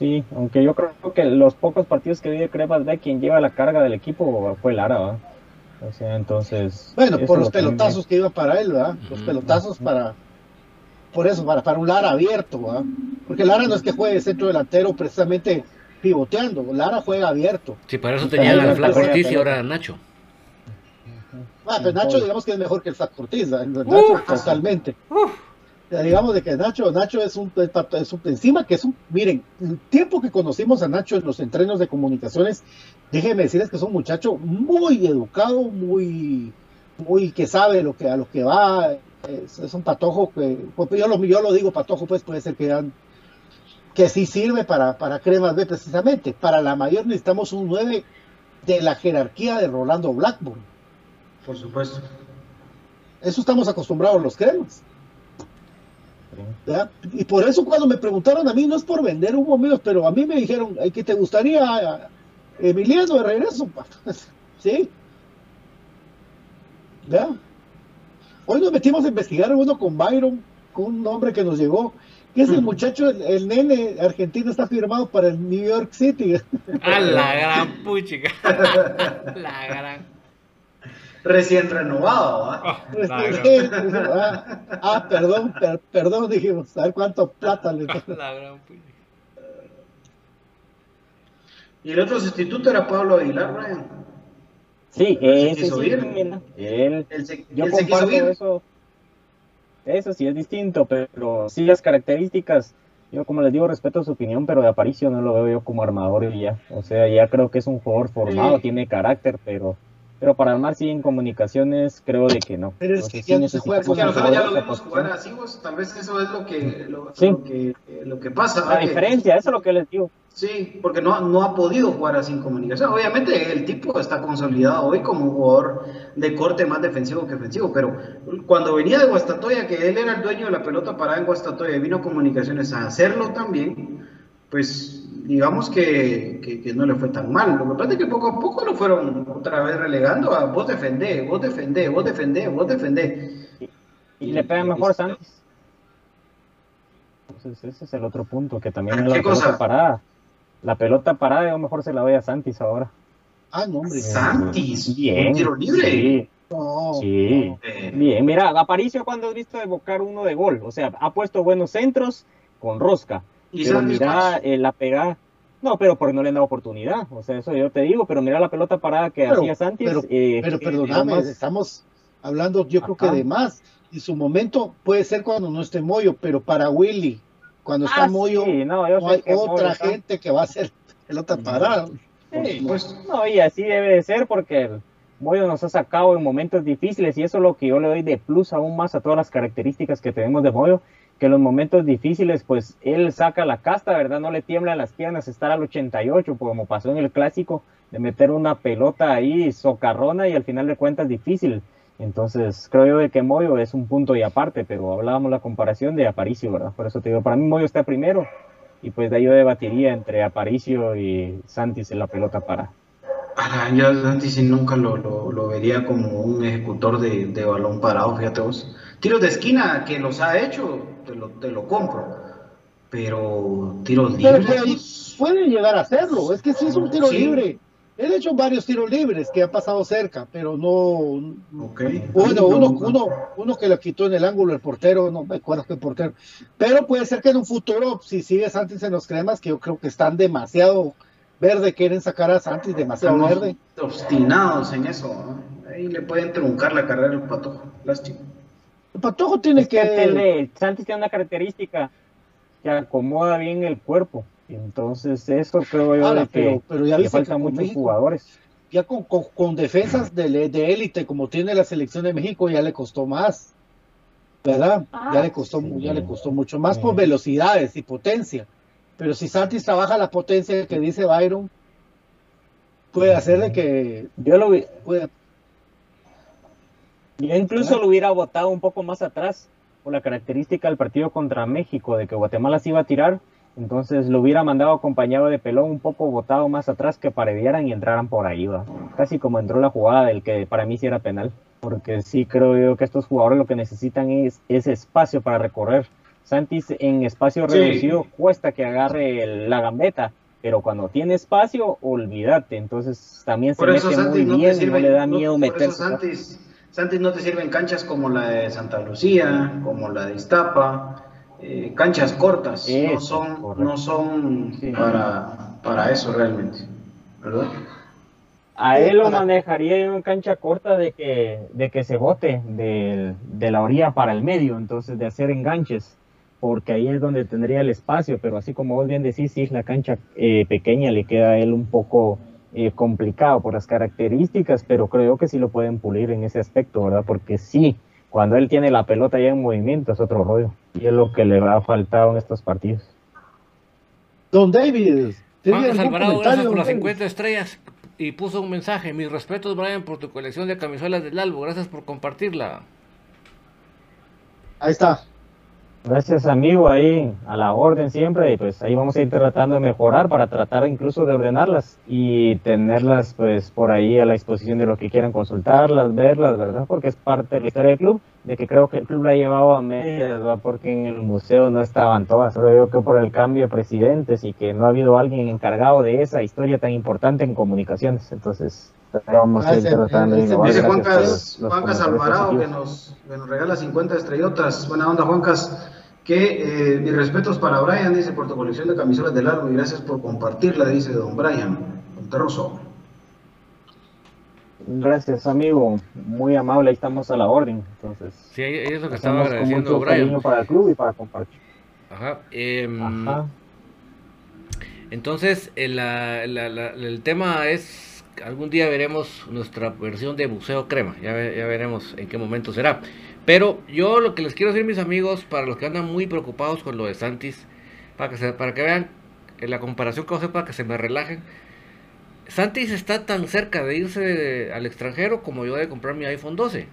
sí, aunque yo creo que los pocos partidos que vi de Cremas B, quien lleva la carga del equipo fue Lara, ¿va? O sea, entonces. Bueno, por los lo que a mí me- pelotazos que iba para él, ¿verdad? Los pelotazos para. Por eso, para, para un Lara abierto, ¿verdad? Porque Lara no es que juegue centro delantero precisamente pivoteando, Lara juega abierto. Sí, para eso tenía la Flaco. Ortiz y ahora Nacho. Ah, pero Nacho, digamos que es mejor que el Flaco Ortiz, ¿verdad? Nacho, totalmente. Ya digamos de que Nacho, Nacho es un, es un- encima que es un, miren, el tiempo que conocimos a Nacho en los entrenos de comunicaciones, déjenme decirles que es un muchacho muy educado, muy, muy que sabe lo que a lo que va, es, es un patojo que, pues, yo lo, yo lo digo patojo, pues puede ser que ya- que sí sirve para, para Cremas B precisamente. Para la mayor necesitamos un 9 de la jerarquía de Rolando Blackburn. por supuesto. Eso estamos acostumbrados los cremas. ¿Verdad? Y por eso cuando me preguntaron a mí, no es por vender humo amigos, pero a mí me dijeron, "Ay, ¿que te gustaría Emiliano de regreso? Sí. ¿verdad? Hoy nos metimos a investigar uno con Byron, con un nombre que nos llegó, que es el muchacho, el, el nene argentino está firmado para el New York City. A la gran puchica. la gran. Recién renovado. Oh, Sí, gran. ah, ah, perdón, per- perdón, dijimos, a ver cuánto plata le La gran. Y el otro sustituto era Pablo Aguilar, Brian. Sí, Pero se ese quiso sí, ir. mira, él, Él se, yo él se quiso comparto ir. eso. Eso sí es distinto, pero sí las características, yo como les digo, respeto su opinión, pero de Aparicio no lo veo yo como armador y ya. O sea, ya creo que es un jugador formado, Sí. tiene carácter, pero pero para armar sí en comunicaciones creo de que no. Pero es que sí ya se juega ya lo jugar así, vos, tal vez eso es lo que, lo, Sí. lo que, lo que pasa. La. Que- diferencia, eso es lo que les digo. Sí, porque no, no ha podido jugar así en comunicación. Obviamente el tipo está consolidado hoy como un jugador de corte más defensivo que ofensivo, pero cuando venía de Guastatoya, que él era el dueño de la pelota parada en Guastatoya y vino a comunicaciones a hacerlo también, pues digamos que, que- que no le fue tan mal. Lo que pasa es que poco a poco lo fueron otra vez relegando a vos defendé, vos defendé, vos defendé, vos defendé. Y le pega mejor Santis. Entonces ese es el otro punto, que también es la ¿Qué pelota parada. La pelota parada yo mejor se la doy a Santis ahora. Ah, no, hombre. Santis, Bien. tiro libre. Sí. No, Sí. Bien, mira, Aparicio cuando has visto evocar uno de gol, o sea, ha puesto buenos centros con rosca. Y Pero mira eh, la pegada. No, pero porque no le han dado oportunidad. O sea, eso yo te digo, pero mira la pelota parada que Pero- hacía Santis. pero- eh, Pero que perdóname, estamos hablando, yo creo que de más. Y su momento puede ser cuando no esté Moyo, pero para Willy, cuando está Ah, Moyo, sí, no, yo no hay Moyo otra está- gente que va a hacer pelota parada. Sí. supuesto. No, y así debe de ser porque Moyo nos ha sacado en momentos difíciles y eso es lo que yo le doy de plus aún más a todas las características que tenemos de Moyo, que en los momentos difíciles pues él saca la casta, ¿verdad? No le tiemblan las piernas estar al 88 como pasó en el clásico, de meter una pelota ahí socarrona y al final de cuentas difícil. Entonces creo yo de que Moyo es un punto y aparte, pero hablábamos la comparación de Aparicio, ¿verdad? Por eso te digo, para mí Moyo está primero y pues de ahí yo debatiría entre Aparicio y Santis en la pelota para. Ala, yo Santis nunca lo, lo, lo vería como un ejecutor de, de balón parado, fíjate vos. Tiros de esquina que los ha hecho, te lo, te lo compro. Pero tiros Pero libres. puede, llegar a hacerlo, es que sí es un tiro Sí. libre. Él ha hecho varios tiros libres que han pasado cerca, pero no. Ok. Uno, No, uno, no. uno, uno que lo quitó en el ángulo el portero, no me acuerdo qué portero. Pero puede ser que en un futuro, si sigue Santis en los cremas, que yo creo que están demasiado verde, quieren sacar a Santis demasiado Estamos verde. obstinados en eso. ¿no? Ahí le pueden truncar la carrera al patojo. Lástima. El Patojo tiene Es que que. tiene- Santis tiene una característica que acomoda bien el cuerpo. Entonces, eso creo yo Ahora, de que pero- pero ya le faltan muchos México- jugadores. ya con, con- con defensas de de élite como tiene la selección de México ya le costó más, ¿verdad? ya le costó sí. ya le costó mucho más Sí. por velocidades y potencia. Pero si Santis trabaja la potencia que dice Byron, puede hacerle que Yo lo vi- yo incluso lo hubiera votado un poco más atrás por la característica del partido contra México, de que Guatemala se iba a tirar. Entonces lo hubiera mandado acompañado de pelón un poco votado más atrás que paredieran y entraran por ahí, va. Casi como entró la jugada del que para mí sí era penal. Porque sí creo yo que estos jugadores lo que necesitan es ese espacio para recorrer. Santis en espacio Sí. reducido cuesta que agarre el- la gambeta, pero cuando tiene espacio, olvídate. Entonces también se Por mete muy no bien y no sirve. le da no- miedo por eso meterse. Santis, Santis no te sirven canchas como la de Santa Lucía, como la de Iztapa, eh, canchas cortas. no son, correcto. no son Sí. para, para eso realmente. ¿Verdad? A él lo Para- manejaría en cancha corta de que, de que se bote de la orilla para el medio, entonces de hacer enganches, porque ahí es donde tendría el espacio, pero así como vos bien decís, sí, la cancha eh, pequeña le queda a él un poco eh, complicado por las características, pero creo que sí lo pueden pulir en ese aspecto, ¿verdad? Porque sí, cuando él tiene la pelota ya en movimiento es otro rollo, y es lo que le ha faltado en estos partidos. Don David, ¿tiene Juan Alvarado, gracias por las David? 50 estrellas y puso un mensaje. Mis respetos, Brian, por tu colección de camisolas del Albo. Gracias por compartirla. Ahí está. Gracias amigo, ahí a la orden siempre y pues ahí vamos a ir tratando de mejorar para tratar incluso de ordenarlas y tenerlas pues por ahí a la disposición de los que quieran consultarlas, verlas, ¿verdad? Porque es parte de la historia del club, de que creo que el club la ha llevado a medias, ¿verdad? Porque en el museo no estaban todas, solo yo que por el cambio de presidentes y que no ha habido alguien encargado de esa historia tan importante en comunicaciones, entonces vamos a ir tratando de. Dice Juancas, Juancas Alvarado que positivos. nos, que nos regala 50 estrellotas. Buena onda, Juancas. Que eh, mis respetos para Brian, dice por tu colección de camisolas del largo y gracias por compartirla, dice don Brian Monterroso. Gracias, amigo. Muy amable, ahí estamos a la orden. Entonces, Sí, es lo que estaba con agradeciendo mucho Brian. para el club y para compartir. Ajá. em, Ajá. Entonces, el, la- la- la- el tema es, algún día veremos nuestra versión de Museo Crema, ya veremos en qué momento será. Pero yo lo que les quiero decir, mis amigos, para los que andan muy preocupados con lo de Santis, para que, se- para que vean eh, la comparación que voy a hacer para que se me relajen. Santis está tan cerca de irse al extranjero como yo de comprar mi iPhone 12.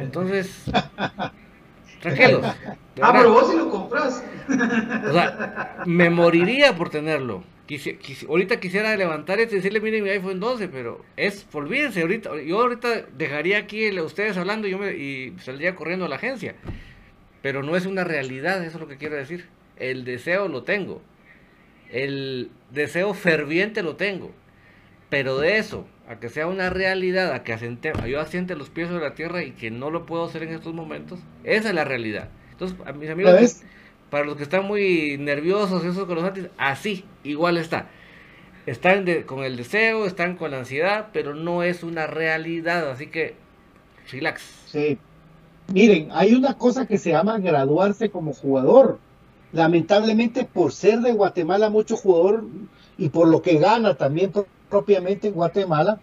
Entonces, tranquilos. Ah, pero vos sí lo compras. O sea, me moriría por tenerlo. Quisi- quisi- ahorita quisiera levantar y decirle, miren mi iPhone 12, pero es, olvídense, ahorita, yo ahorita dejaría aquí el- ustedes hablando y yo me, y saldría corriendo a la agencia. Pero no es una realidad, eso es lo que quiero decir. El deseo lo tengo. El deseo ferviente lo tengo. Pero de eso, a que sea una realidad, a que asente, yo asiente los pies sobre la tierra y que no lo puedo hacer en estos momentos, esa es la realidad. Entonces, a mis amigos, para los que están muy nerviosos, esos con los antes, así, igual está. Están con el deseo, están con la ansiedad, pero no es una realidad, así que relax. Sí. Miren, hay una cosa que se llama graduarse como jugador. Lamentablemente, por ser de Guatemala mucho jugador y por lo que gana también propiamente en Guatemala,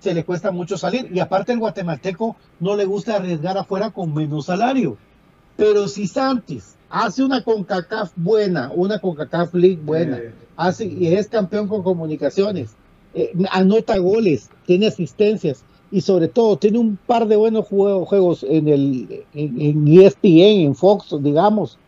se le cuesta mucho salir. Y aparte el guatemalteco no le gusta arriesgar afuera con menos salario. Pero si Santis hace una CONCACAF buena, una CONCACAF League buena, hace, y es campeón con comunicaciones, eh, anota goles, tiene asistencias y sobre todo tiene un par de buenos juegos en el en, ESPN, en Fox, digamos.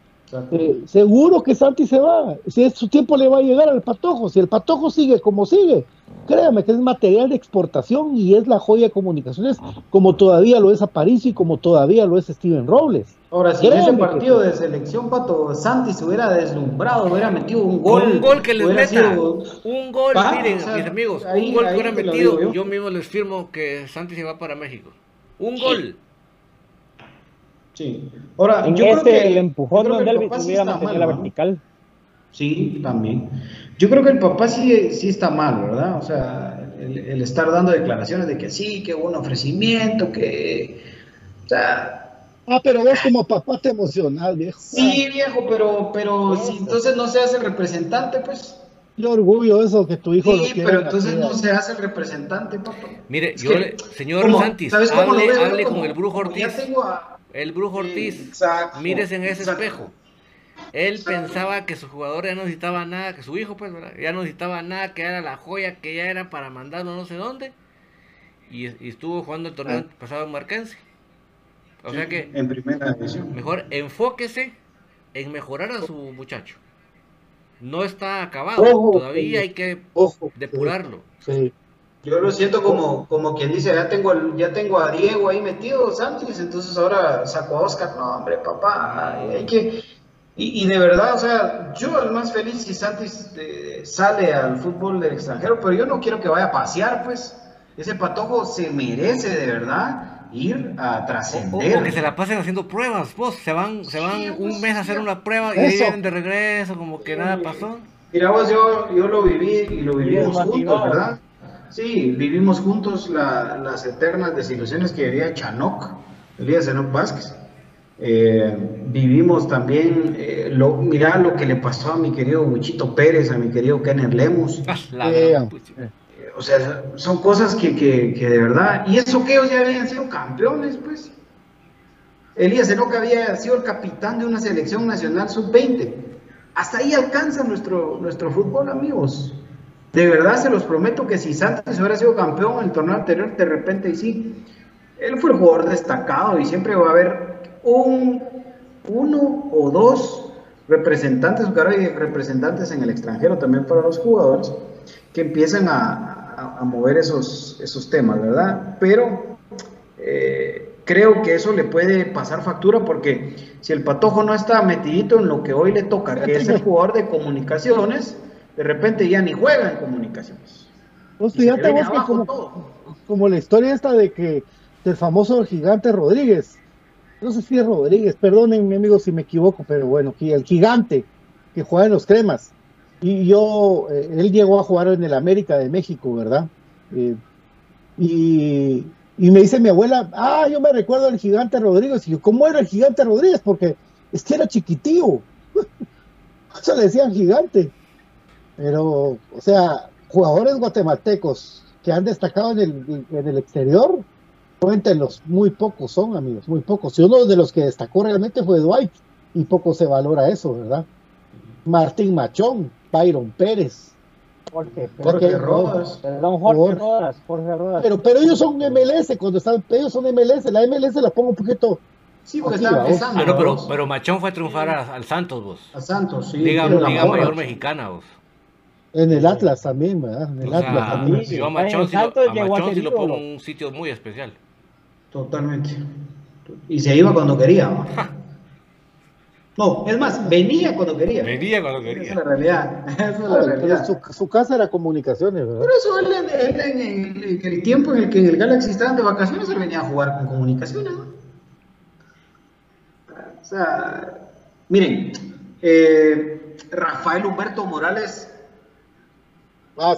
Eh, seguro que Santi se va, si su tiempo le va a llegar al Patojo, si el Patojo sigue como sigue, créame que es material de exportación y es la joya de comunicaciones como todavía lo es Aparicio y como todavía lo es Steven Robles. Ahora, si en ese partido de selección, Pato, Santi se hubiera deslumbrado, hubiera metido un gol. Un gol que les meta. Un gol, miren, mis amigos, un gol que hubiera metido. Yo. mismo les firmo que Santi se va para México. Un gol. Sí. Ahora, en yo este, creo que el empujón donde él hubiera mantenido la vertical. Sí, también. Yo creo que el papá sí, sí está mal, ¿verdad? O sea, el, el estar dando declaraciones de que sí, que hubo un ofrecimiento, que. O sea, Ah, pero vos como papá te emocional, viejo. Sí, viejo, pero, pero si entonces no se hace el representante, pues. Qué orgullo eso que tu hijo sí, lo pero entonces no se hace el representante, papá. Mire, yo le, señor Santis, hable, hable con el Brujo Ortiz. El Brujo Ortiz, mírese en ese espejo. Él pensaba que su jugador ya no necesitaba nada, que su hijo, pues, ya no necesitaba nada, que era la joya, que ya era para mandarlo no sé dónde. Y, estuvo jugando el torneo ah. pasado en Marquense. O sea que. En primera división. Mejor enfóquese en mejorar a su muchacho. No está acabado. todavía hay que depurarlo. Sí. Yo lo siento como, como quien dice, ya tengo, ya tengo a Diego ahí metido, Santos, entonces ahora saco a Oscar. No, hombre, papá, hay que... Y, de verdad, o sea, yo el más feliz si Santos eh, sale al fútbol del extranjero, pero yo no quiero que vaya a pasear, pues. Ese patojo se merece de verdad ir a trascender. O, que se la pasen haciendo pruebas, vos, se van, se van un pues, mes a hacer una prueba y vienen de regreso, como que nada pasó. Mira vos, yo, yo lo viví y lo vivimos juntos, ¿verdad? Sí, vivimos juntos las eternas desilusiones que vivía Chanoc, Elías Chanoc Vázquez. Eh, vivimos también, eh, lo, mira lo que le pasó a mi querido Wichito Pérez, a mi querido Kenner Lemus. Ah, eh, o sea, son cosas que, que, que, de verdad, y eso que ellos ya habían sido campeones, pues. Elías Enoca había sido el capitán de una selección nacional sub-20. Hasta ahí alcanza nuestro, nuestro fútbol, amigos. De verdad se los prometo que si Santos hubiera sido campeón en el torneo anterior, de repente y sí, él fue el jugador destacado y siempre va a haber un, uno o dos representantes, hay representantes en el extranjero también para los jugadores, que empiezan a, a, mover esos, esos temas, ¿verdad? Pero eh, creo que eso le puede pasar factura porque si el patojo no está metidito en lo que hoy le toca, que es el jugador de comunicaciones, de repente ya ni juega en comunicaciones. Pues fíjate como, como la historia esta de que del famoso gigante Rodríguez, no sé si es Rodríguez, perdonen mi amigo si me equivoco, pero bueno, el gigante que juega en los cremas, y yo, eh, él llegó a jugar en el América de México, ¿verdad? Eh, y, me dice mi abuela, ah, yo me recuerdo al gigante Rodríguez. Y yo, ¿cómo era el gigante Rodríguez? Porque es que era chiquitío. Eso le decían gigante. Pero, o sea, jugadores guatemaltecos que han destacado en el, en el exterior, cuéntenlos, muy pocos son, amigos, muy pocos. Y uno de los que destacó realmente fue Dwight, y poco se valora eso, ¿verdad? Martín Machón, Byron Pérez. Jorge, Jorge Rodas. Perdón, Jorge Rodas, Jorge Rodas. Pero, pero ellos son MLS, cuando están, ellos son MLS, la MLS la pongo un poquito. Sí, porque está empezando. Ah, pero, pero Machón fue a triunfar al Santos, vos. Al Santos, sí. Liga, Liga Mayor Mexicana, vos. En el Atlas también, ¿verdad? En el Atlas también. Yo a Machón, sí, lo, a Machón sí lo pongo en un sitio muy especial. Totalmente. Y se iba cuando quería. No, es más, venía cuando quería. Venía cuando quería. Esa es la realidad. Esa es la realidad. su, su casa era comunicaciones, ¿verdad? Por eso él, en- él en, el, en el tiempo en el que en el Galaxy estaban de vacaciones, él venía a jugar con comunicaciones. ¿no? O sea, miren, eh, Rafael Humberto Morales Ah,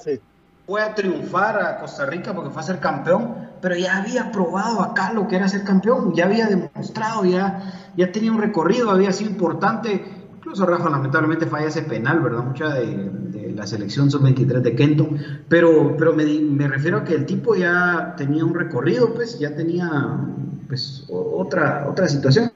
fue a triunfar a Costa Rica porque fue a ser campeón, pero ya había probado acá lo que era ser campeón, ya había demostrado, ya, ya tenía un recorrido, había sido importante. Incluso Rafa lamentablemente falla ese penal, ¿verdad? Mucha de, de la selección sub-23 de Kenton, pero, pero me, refiero a que el tipo ya tenía un recorrido, pues ya tenía pues otra, otra situación.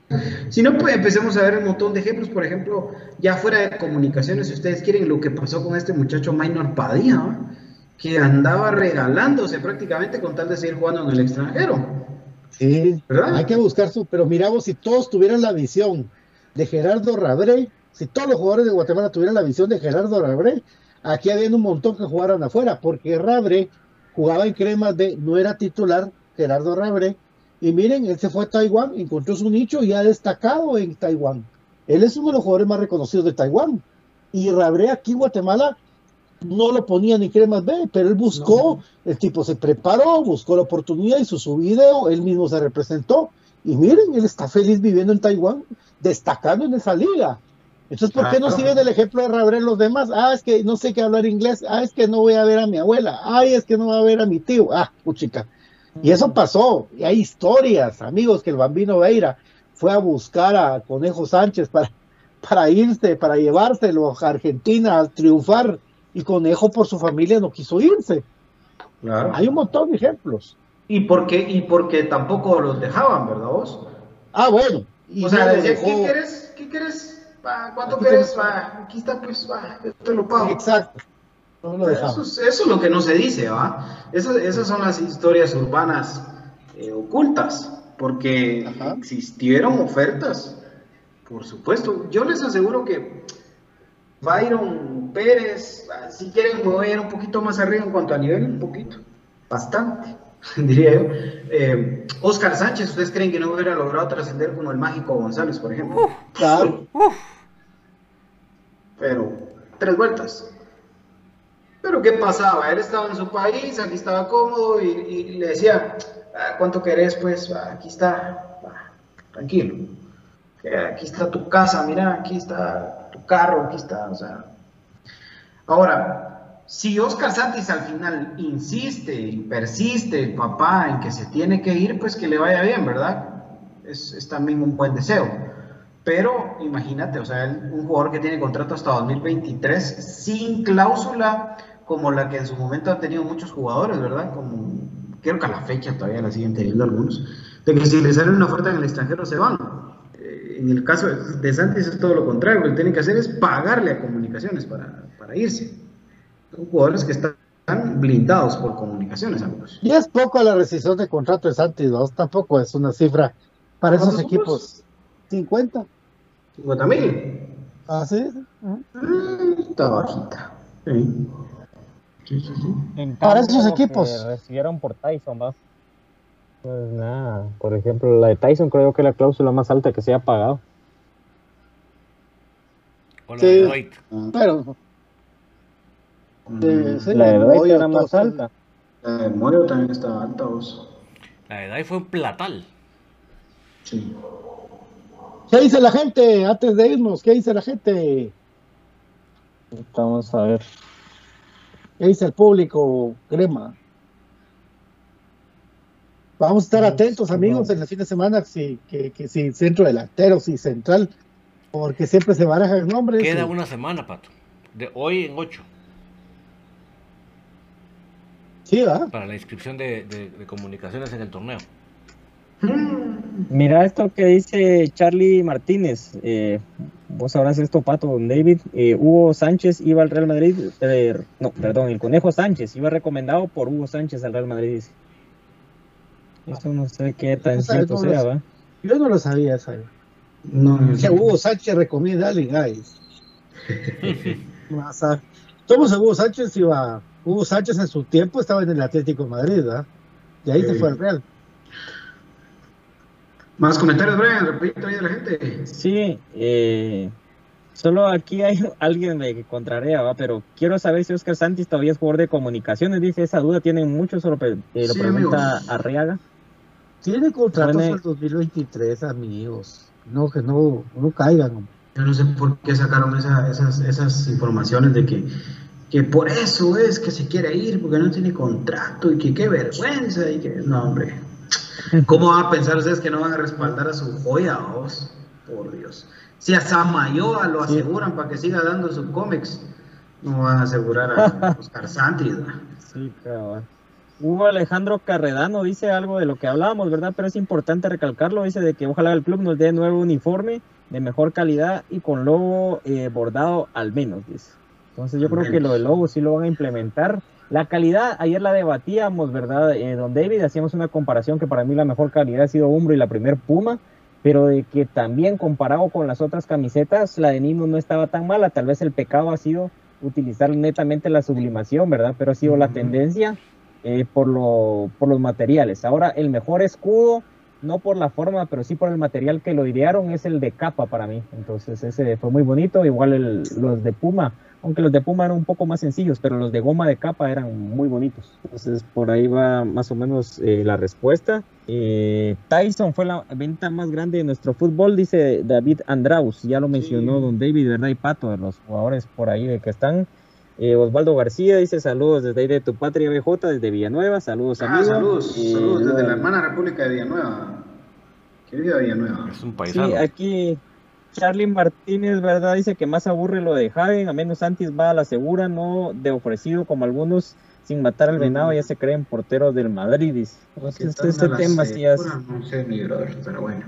Si no, pues empecemos a ver un montón de ejemplos, por ejemplo, ya fuera de comunicaciones, si ustedes quieren, lo que pasó con este muchacho Minor Padilla, ¿no? que andaba regalándose prácticamente con tal de seguir jugando en el extranjero. Sí, ¿Verdad? hay que buscar su, pero miramos si todos tuvieran la visión de Gerardo Rabré, si todos los jugadores de Guatemala tuvieran la visión de Gerardo Rabré, aquí había un montón que jugaran afuera, porque Rabré jugaba en cremas de, no era titular, Gerardo Rabré, y miren, él se fue a Taiwán, encontró su nicho y ha destacado en Taiwán. Él es uno de los jugadores más reconocidos de Taiwán. Y Rabré aquí en Guatemala no lo ponía ni cremas B, pero él buscó, el tipo se preparó, buscó la oportunidad, hizo su video, él mismo se representó. Y miren, él está feliz viviendo en Taiwán, destacando en esa liga. Entonces, ¿por qué no siguen el ejemplo de Rabré los demás? Ah, es que no sé qué hablar inglés. Ah, es que no voy a ver a mi abuela. Ay, es que no voy a ver a mi tío. Ah, puchica. Y eso pasó. Y hay historias, amigos, que el Bambino Veira fue a buscar a Conejo Sánchez para, para irse, para llevárselo a Argentina a triunfar. Y Conejo por su familia no quiso irse. Claro. Hay un montón de ejemplos. Y porque, y porque tampoco los dejaban, ¿verdad vos? Ah, bueno. Y o sea, decía, dejó- ¿qué quieres? ¿Qué quieres? ¿Cuánto Va, aquí está, pues, va, yo te lo pago. Exacto. No lo Eso es, eso es lo que no se dice, ¿va? Esas, esas son las historias urbanas eh, ocultas, porque Ajá. existieron ofertas, por supuesto. Yo les aseguro que Byron Pérez, ah, si quieren me voy a ir un poquito más arriba en cuanto a nivel, un poquito, bastante, diría yo. Eh, Oscar Sánchez, ¿ustedes creen que no hubiera logrado trascender como el mágico González, por ejemplo? Claro. Pero tres vueltas. Pero ¿qué pasaba? Él estaba en su país, aquí estaba cómodo y, le decía, "Ah, ¿cuánto querés? Pues "Va, aquí está, tranquilo. Que Aquí está tu casa, mira, aquí está tu carro, aquí está, o sea. Ahora, si Oscar Santis al final insiste y persiste, papá, en que se tiene que ir, pues que le vaya bien, ¿verdad? Es también un buen deseo. Pero imagínate, o sea, un jugador que tiene contrato hasta 2023 sin cláusula como la que en su momento han tenido muchos jugadores, ¿verdad? Como creo que a la fecha todavía la siguen teniendo algunos, de que si le sale una oferta en el extranjero se van. Eh, En el caso de Santis es todo lo contrario, lo que tienen que hacer es pagarle a comunicaciones para, para irse. Son jugadores que están blindados por comunicaciones, amigos. Y es poco la rescisión de contrato de Santos, ¿no? tampoco es una cifra para esos ¿Cuántos equipos. 50. 50 mil. Ah, sí. Está bajita. Sí. Sí, sí, Para esos equipos. recibieron por Tyson, va. Pues nada, por ejemplo, la de Tyson creo que es la cláusula más alta que se ha pagado. O la Sí. de Dwight. Pero. eh, sí, La de Dwight era más alta. La de Moyo también está alta, vos. La de Dwight fue un platal. Sí. ¿Qué dice la gente? Antes de irnos, ¿qué dice la gente? Vamos a ver. ¿Qué dice el público? Crema. Vamos a estar atentos, amigos, en el fin de semana, si, que, que si centro delantero, si central, porque siempre se barajan nombres. Queda y- una semana, Pato. De hoy en 8. Sí, ¿verdad? Para la inscripción de, de- de comunicaciones en el torneo. Mira esto que dice Charlie Martínez. eh, vos sabrás esto, Pato, don David. eh, Hugo Sánchez iba al Real Madrid. eh, no, perdón, el Conejo Sánchez iba recomendado por Hugo Sánchez al Real Madrid. dice. Esto no sé qué tan cierto no sea, lo- ¿va? Yo no lo sabía, ¿sabes? No, Que Hugo Sánchez recomienda a alguien, guys. Todos a Hugo Sánchez iba. Hugo Sánchez en su tiempo estaba en el Atlético de Madrid, ¿verdad? Y ahí se fue al Real. Más comentarios, Brian, repito ahí de la gente. Sí, eh, solo aquí hay alguien de que contrarea, ¿va? pero quiero saber si Oscar Santis todavía es jugador de comunicaciones. Dice, esa duda tienen muchos, solo eh, lo Sí, pregunta amigos. Arriaga. Tiene contrato Bueno, hasta el 2023, amigos. No, que no, no caigan. Yo no sé por qué sacaron esa- esas, esas informaciones de que, que por eso es que se quiere ir, porque no tiene contrato y que qué vergüenza y que no, hombre. ¿Cómo van a pensar ustedes que no van a respaldar a su joya, vos? Por Dios. Si a Samayoa lo aseguran para que siga dando sus cómics, no van a asegurar a Oscar Santis. ¿va? Sí, cabal. Hugo Alejandro Carredano dice algo de lo que hablábamos, ¿verdad? Pero es importante recalcarlo, dice de que ojalá el club nos dé nuevo uniforme de mejor calidad y con logo eh, bordado al menos, dice. Entonces yo Al creo que lo del logo sí lo van a implementar. La calidad, ayer la debatíamos, ¿verdad? Eh, don David, hacíamos una comparación que para mí la mejor calidad ha sido Umbro y la primer Puma, pero de que también comparado con las otras camisetas, la de Nino no estaba tan mala. Tal vez el pecado ha sido utilizar netamente la sublimación, ¿verdad? Pero ha sido la tendencia eh, por, lo, por los materiales. Ahora, el mejor escudo, no por la forma, pero sí por el material que lo idearon, es el de capa para mí. Entonces, ese fue muy bonito. Igual el- los de Puma, aunque los de Puma eran un poco más sencillos, pero los de goma de capa eran muy bonitos. Entonces, por ahí va más o menos eh, la respuesta. Eh, Tyson fue la venta más grande de nuestro fútbol, dice David Andraus. Ya lo mencionó don David, ¿verdad? Y Pato, de los jugadores por ahí de que están. Eh, Osvaldo García dice saludos desde ahí de tu patria BJ, desde Villanueva. Saludos, Ah, amigo. saludos, Eh, saludos desde luego- la hermana República de Villanueva. Querida Villanueva. Es un paisano. Sí, aquí Charlie Martínez, ¿verdad? Dice que más aburre lo de Javen, a menos Santis va a la segura, no de ofrecido como algunos, sin matar al venado, ya se creen porteros del Madrid. dice. Entonces, ¿Qué tal este la tema sí es... No sé, mi brother, pero bueno.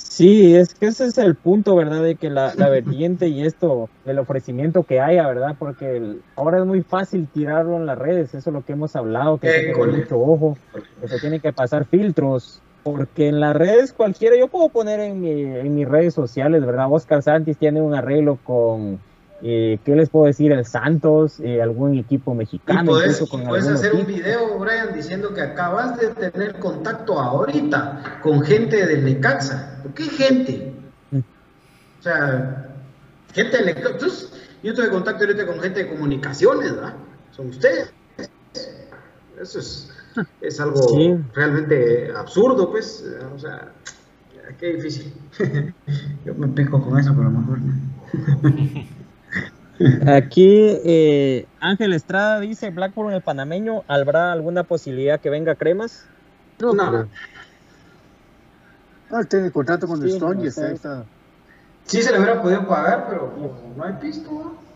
Sí, es que ese es el punto, ¿verdad? De que la, la vertiente y esto, el ofrecimiento que haya, ¿verdad? Porque el- ahora es muy fácil tirarlo en las redes, eso es lo que hemos hablado, que École. mucho ojo, que se tiene que pasar filtros, porque en las redes cualquiera, yo puedo poner en, mi- en mis redes sociales, ¿verdad? Oscar Santis tiene un arreglo con, eh, ¿qué les puedo decir? El Santos, eh, algún equipo mexicano, puedes, incluso con puedes hacer un video, Brian, diciendo que acabas de tener contacto ahorita con gente del Necaxa. ¿Por qué gente? Mm. O sea, gente del Necaxa. Entonces, yo tuve contacto ahorita con gente de comunicaciones, ¿verdad? Son ustedes. Eso es, es algo Sí. realmente absurdo, pues. O sea, qué difícil. yo me pico con eso, pero mejor no. Aquí eh, Ángel Estrada dice, Blackburn el panameño, ¿habrá alguna posibilidad que venga Cremas? No, No. No, él tiene contrato con Sí, el Strongest, o sea, ahí está. Sí se le hubiera podido pagar, pero no hay pisto, ¿no?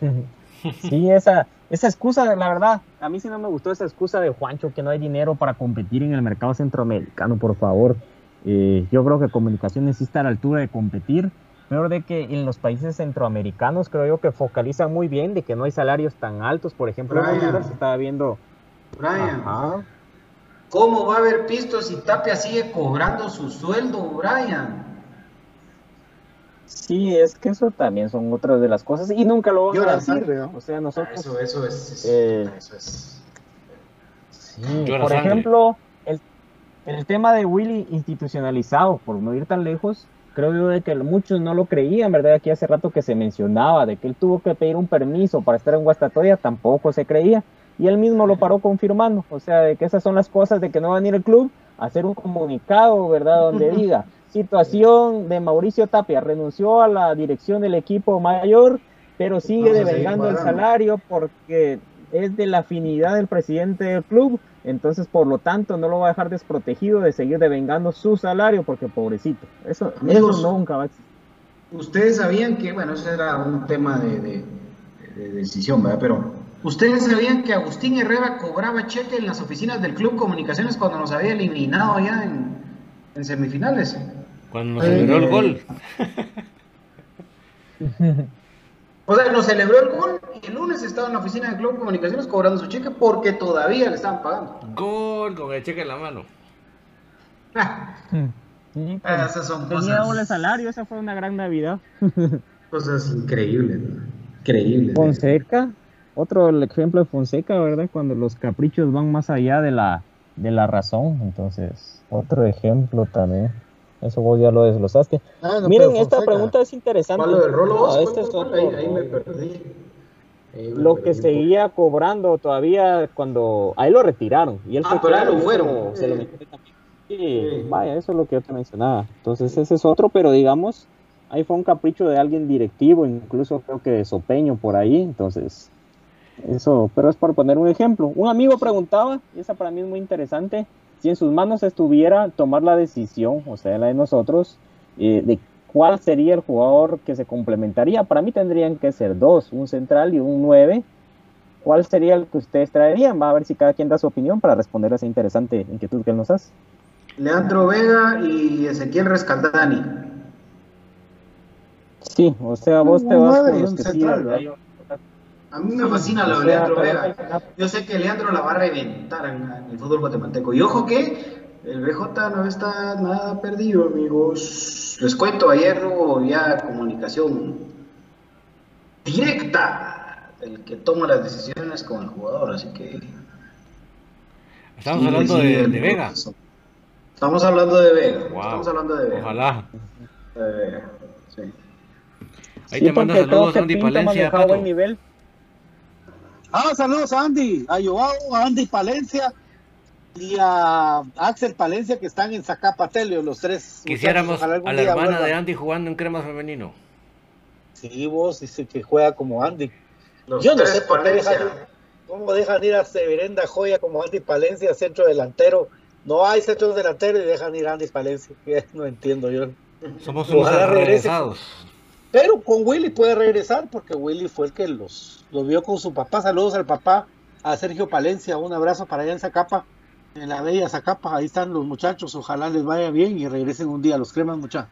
Sí, esa, esa excusa, la verdad, a mí sí no me gustó esa excusa de Juancho, que no hay dinero para competir en el mercado centroamericano, por favor. Eh, yo creo que Comunicaciones sí está a la altura de competir, pero de que en los países centroamericanos creo yo que focalizan muy bien de que no hay salarios tan altos, por ejemplo, en Brian. Honduras estaba viendo... Brian. Ajá. ¿Cómo va a haber pisto si Tapia sigue cobrando su sueldo, Brian? Sí, es que eso también son otras de las cosas y nunca lo Llora a decir. ¿no? O sea, nosotros... Eso, eso es. es- Eh, eso es. Sí, Llora por sangre. ejemplo, el, el tema de Willy institucionalizado, por no ir tan lejos, creo yo de que muchos no lo creían, ¿verdad? Aquí hace rato que se mencionaba de que él tuvo que pedir un permiso para estar en Guastatoya, tampoco se creía. Y él mismo lo paró confirmando, o sea, de que esas son las cosas de que no va a venir el club a hacer un comunicado, ¿verdad? Donde diga, situación de Mauricio Tapia, renunció a la dirección del equipo mayor, pero sigue devengando el salario porque es de la afinidad del presidente del club, entonces por lo tanto no lo va a dejar desprotegido de seguir devengando su salario porque pobrecito, eso, Amigos. eso nunca va a existir. Ustedes sabían que, bueno, ese era un tema de, de- de decisión, ¿verdad? Pero, ¿ustedes sabían que Agustín Herrera cobraba cheque en las oficinas del Club Comunicaciones cuando nos había eliminado ya en, en semifinales? Cuando nos celebró el gol. O sea, nos celebró el gol y el lunes estaba en la oficina del Club Comunicaciones cobrando su cheque porque todavía le estaban pagando. Gol con el cheque en la mano. Ah, Sí, Ah, esas son tenía cosas- doble salario, esa fue una gran Navidad. cosas increíbles, ¿no? Increíbles. Fonseca, otro ejemplo de Fonseca, ¿verdad? Cuando los caprichos van más allá de la de la razón. Entonces, otro ejemplo también. Eso vos ya lo desglosaste. Ah, no, Miren, esta Fonseca. pregunta es interesante. ¿Cuál, lo del rolo? No, vos? este. Ahí, ahí me perdí. Ahí me Lo perdí que seguía cobrando todavía cuando ahí lo retiraron y él Ah, pero lo fueron. se lo Sí. metió también. Sí, Sí. vaya, eso es lo que yo te mencionaba. Entonces ese es otro, pero digamos, ahí fue un capricho de alguien directivo, incluso creo que de Sopeño por ahí, entonces eso, pero es por poner un ejemplo. Un amigo preguntaba, y esa para mí es muy interesante, si en sus manos estuviera tomar la decisión, o sea, la de nosotros, eh, de cuál sería el jugador que se complementaría. Para mí tendrían que ser dos, un central y un 9. ¿Cuál sería el que ustedes traerían? Va a ver si cada quien da su opinión para responder a esa interesante inquietud que él nos hace. Leandro Vega y Ezequiel Rescaldani. Sí, o sea, vos te vas con los un que sí, central, ¿verdad? A mí me fascina lo de Leandro Vega. Yo sé que Leandro la va a reventar en, en el fútbol guatemalteco. Y ojo que el BJ no está nada perdido, amigos. Les cuento, ayer hubo ya comunicación directa del que toma las decisiones con el jugador, así que... Estamos Sí, hablando sí, de, el de Vega. Estamos hablando de Vega. Wow. Estamos hablando de Vega. Ojalá. De Vega, sí. Ahí Sí, te manda saludos Andy Palencia, Pato. buen nivel. Ah, saludos a Andy, a Joao, a Andy Palencia y a Axel Palencia que están en Zacapatelio, los tres. Quisiéramos a la hermana de Andy jugando en crema femenino. Sí, vos dice que juega como Andy. Los Yo no sé por qué dejan, cómo dejan ir a Severenda Joya como Andy Palencia, centro delantero. No hay centro delantero y dejan ir a Andy Palencia. No entiendo yo. Somos unos regresados. Pero con Willy puede regresar porque Willy fue el que los, los vio con su papá. Saludos al papá, a Sergio Palencia. Un abrazo para allá en Zacapa, en la bella Zacapa. Ahí están los muchachos. Ojalá les vaya bien y regresen un día a los cremas, muchachos.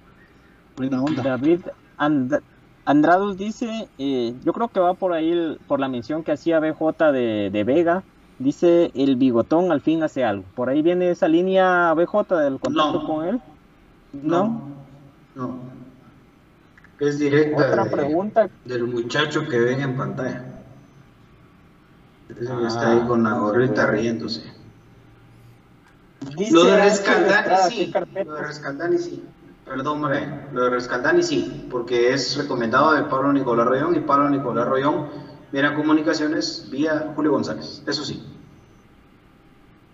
Buena onda. David And- Andrados dice, eh, yo creo que va por ahí el- por la mención que hacía BJ de, de Vega. Dice el bigotón al fin hace algo. Por ahí viene esa línea BJ del contacto No. con él. No. No. Es directa Otra de- pregunta. del muchacho que ven en pantalla. Ese que Ah, está ahí con la gorrita riéndose. Lo de Rescaldani sí. Lo de Rescaldani sí. Perdón, hombre. Lo de Rescaldani sí. Porque es recomendado de Pablo Nicolás Rollón y Pablo Nicolás Rollón viene a comunicaciones vía Julio González. Eso sí.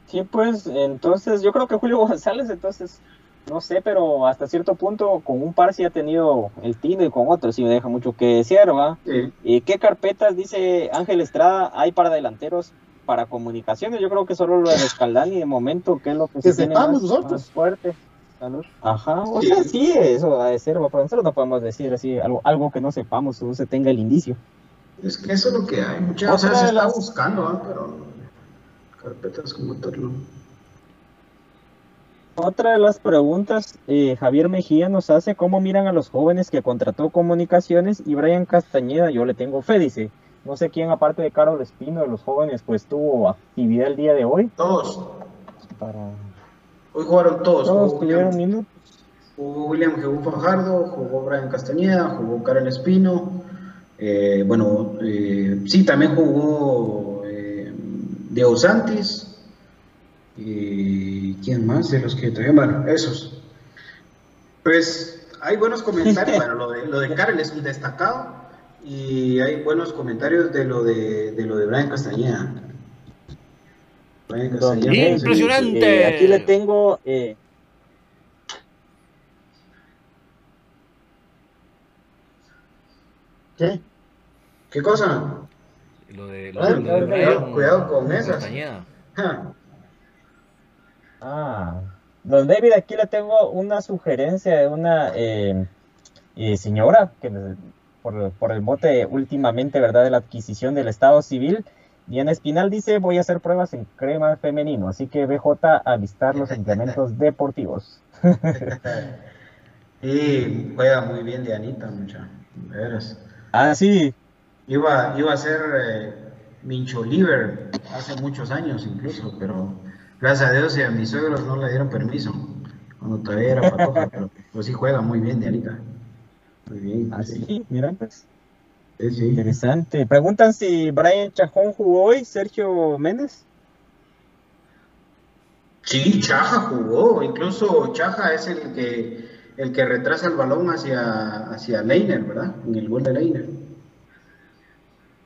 Sí, pues entonces yo creo que Julio González, entonces, no sé, pero hasta cierto punto con un par sí ha tenido el tino y con otros sí me deja mucho que desear, ¿va? Sí. ¿Y qué carpetas, dice Ángel Estrada, hay para delanteros para comunicaciones? Yo creo que solo lo de Escaldani de momento, que es lo que, Que se tiene sepamos más, nosotros. más fuerte. Salud. Ajá, o Sí. sea, sí, eso ha de ser, ¿va? pero nosotros no podemos decir así algo, algo que no sepamos o no se tenga el indicio. Es que eso es lo que hay. Mucha, o sea, se está las- buscando, ¿ah? pero carpetas como tal no. Otra de las preguntas, eh, Javier Mejía nos hace cómo miran a los jóvenes que contrató Comunicaciones y Brian Castañeda, yo le tengo fe, dice. No sé quién aparte de Carol Espino de los jóvenes pues tuvo actividad el día de hoy. Todos. Para... Hoy jugaron todos. Todos tuvieron minutos. jugó William Jebú Fajardo, jugó Brian Castañeda, jugó Karen Espino. eh, bueno, eh, sí, también jugó eh, Diego Santis. Y ¿quién más de los que todavía? Bueno, esos. Pues hay buenos comentarios. bueno, lo de, lo de Karen es un destacado. Y hay buenos comentarios de lo de, de lo de Brian Castañeda. Brian Castañeda, sí. ¡Impresionante! Eh, aquí le tengo... eh, ¿Qué? ¿Qué cosa? Lo de, lo Ah, de- lo de cuidado, Brian cuidado con esas. Castañeda. Ja. Ah, don David, aquí le tengo una sugerencia de una eh, eh, señora que por, por el mote últimamente, ¿verdad?, de la adquisición del Estado Civil. Diana Espinal dice, voy a hacer pruebas en crema femenino, así que BJ a listar los implementos deportivos. Y juega muy bien Dianita, mucha. veras. Ah, sí. Iba, iba a ser eh, Mincho Liver hace muchos años incluso, pero gracias a Dios y a mis suegros no le dieron permiso. Cuando todavía era patoja, pero pues sí juega muy bien Dianita. Muy bien. Así, sí. mira, pues, Sí, sí. interesante. Preguntan si Brian Chajón jugó hoy, Sergio Méndez. Sí, Chaja jugó, incluso Chaja es el que el que retrasa el balón hacia, hacia Leiner, ¿verdad? En el gol de Leiner.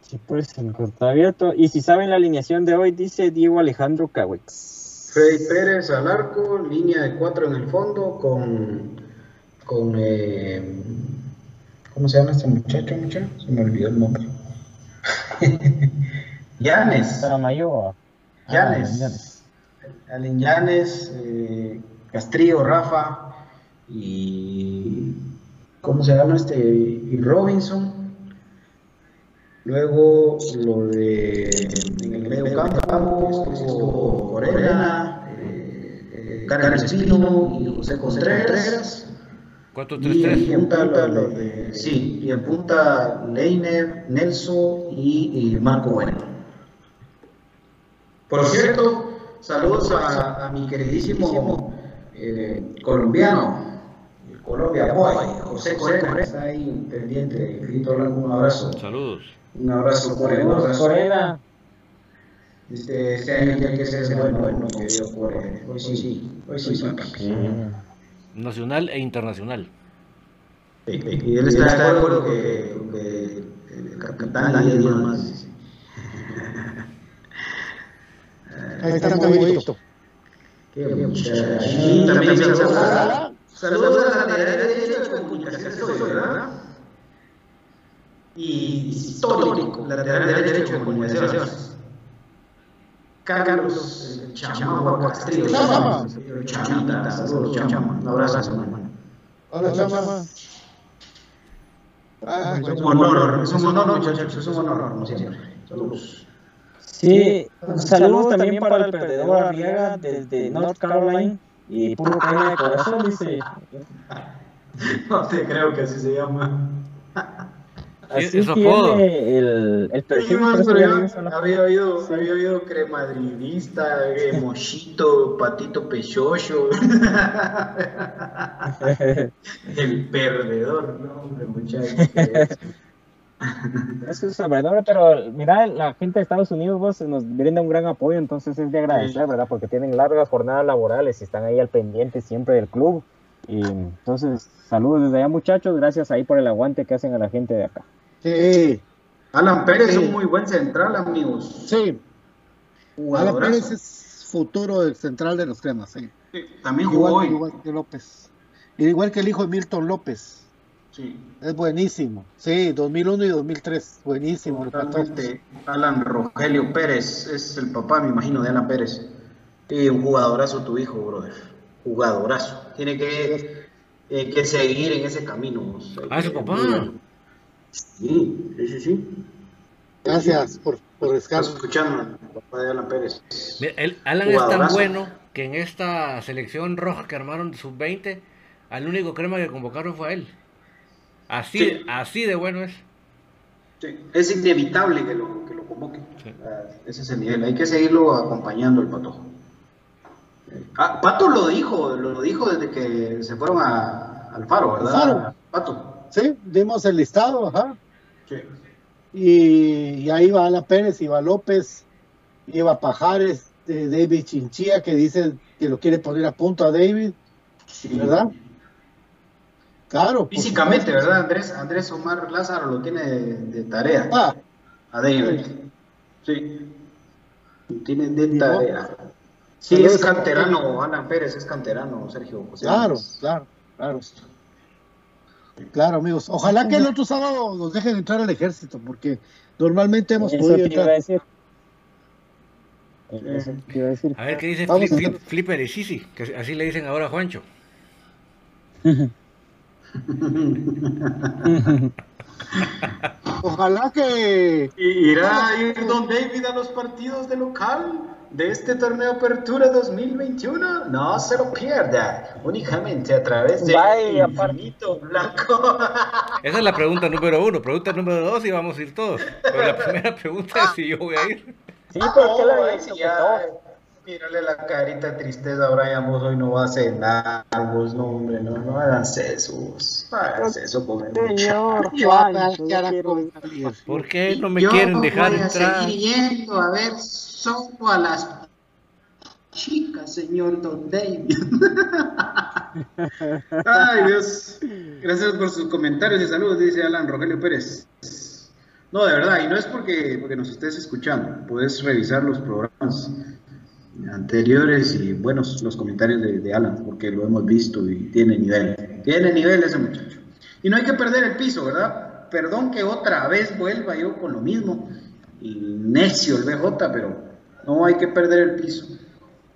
Sí, pues el está abierto. Y si saben la alineación de hoy, dice Diego Alejandro Cawex. Freddy Pérez al arco, línea de cuatro en el fondo con, con eh, ¿cómo se llama este muchacho, muchacho? Se me olvidó el nombre. Yanes. Saramayoa. Yanes. Alin Yanes, eh, Castrillo, Rafa y ¿cómo se llama este? Y Robinson. Luego lo de en el medio campo estuvo Corena, eh, Carlos Espino y José Contreras. 4-3-3. Y en punta lo de, sí, y en punta Leiner, Nelson y, y Marco Bueno. Por cierto, saludos a, a mi queridísimo eh, colombiano, Colombia Boy, José Corena, está ahí pendiente, grito un abrazo. Saludos. Un abrazo Corena. Corena. Este, este año tiene que ser bueno, bueno, querido Corena. Hoy sí, sí, hoy sí, sí. Nacional e internacional. Y él está de acuerdo que, que el capitán y más. Ahí está. Qué muchacho. Y también saludos saludos a la derecha de comunicaciones, ¿verdad? Y histórico, lateral derecho de comunicaciones. Carlos Chama Castrillo. Chama. Chamita, saludos, Chama. Un abrazo, hermano. Hola, Chama. Ah, Es un honor, es un honor, muchachos, es un honor, como siempre. Saludos. Sí, saludos también para el perdedor Arriaga desde North Carolina y puro caña de corazón, dice. No te creo que así se llama. Así es apodo. tiene el, el Sí, perfil. pero yo la- había oído, había oído cremadridista, eh, mochito, patito pechocho. El perdedor, no, hombre, muchachos. Es un sobrenombre, pero mira, la gente de Estados Unidos vos, nos brinda un gran apoyo, entonces es de agradecer, ¿verdad? Porque tienen largas jornadas laborales y están ahí al pendiente siempre del club. Y entonces, saludos desde allá, muchachos. Gracias ahí por el aguante que hacen a la gente de acá. Sí, Alan Pérez es Sí. un muy buen central, amigos. sí. Alan. Pérez es futuro del central de los cremas, sí. Sí, También jugó Igual, hoy. igual que López. Igual que el hijo de Milton López. Sí. Es buenísimo. Sí, 2001 y 2003. Buenísimo. Totalmente. Alan Rogelio Pérez es el papá, me imagino, de Alan Pérez. Y un jugadorazo tu hijo, brother. Jugadorazo. Tiene que, eh, que seguir en ese camino. o sea, Ah, es su papá. Sí, sí, sí, sí. Gracias por, por descanso. escuchando papá de Alan Pérez. Mira, el Alan es tan bueno que en esta selección roja que armaron de sub-20, al único crema que convocaron fue a él. Así, Sí. así de bueno es. Sí, Es inevitable que lo, que lo convoque. Sí. Ah, Ese es el nivel. Hay que seguirlo acompañando el Pato. Ah, Pato lo dijo, lo dijo desde que se fueron a, al Faro, ¿verdad? Faro. Pato. Sí, dimos el listado, ajá. Sí. Y, y ahí va Alan Pérez, iba López, iba Pajares, eh, David Chinchilla, que dice que lo quiere poner a punto a David, Sí. ¿verdad? Claro. Físicamente. ¿verdad? Andrés, Andrés Omar Lázaro lo tiene de, de tarea. Ah, A David. Sí. Lo tiene de tarea. Sí, Saludos es canterano, Alan Pérez es canterano, Sergio. José claro, claro, claro. Claro, amigos. Ojalá que el otro sábado nos dejen entrar al ejército, porque normalmente hemos Eso podido te iba a entrar. decir. Eso te iba a decir. A ver qué dice Flip- Flip- Flipper y Sisi, que así le dicen ahora a Juancho. Ojalá que ¿Y ¿Irá a ir Don David a los partidos de local de este torneo Apertura 2021? No se lo pierda, únicamente a través de Vaya. Infinito Blanco. Esa es la pregunta número uno. Pregunta número dos y vamos a ir todos. Pero la primera pregunta es si yo voy a ir. Sí, la ahí dicho sí que ya. Mírale la carita de tristeza a Brian, vos hoy no va a cenar, vos no, hombre, no, no hagas eso, vos. no hagas eso con el Señor. ¿Por qué no me Yo quieren dejar voy a entrar? seguir yendo a ver solo a las chica, señor Don David. Ay, Dios. Gracias por sus comentarios y saludos, dice Alan Rogelio Pérez. No, de verdad, y no es porque, porque nos estés escuchando, puedes revisar los programas anteriores y buenos los comentarios de, de, Alan, porque lo hemos visto y tiene nivel. Tiene nivel ese muchacho. Y no hay que perder el piso, ¿verdad? Perdón que otra vez vuelva yo con lo mismo. Y necio el BJ, pero no hay que perder el piso.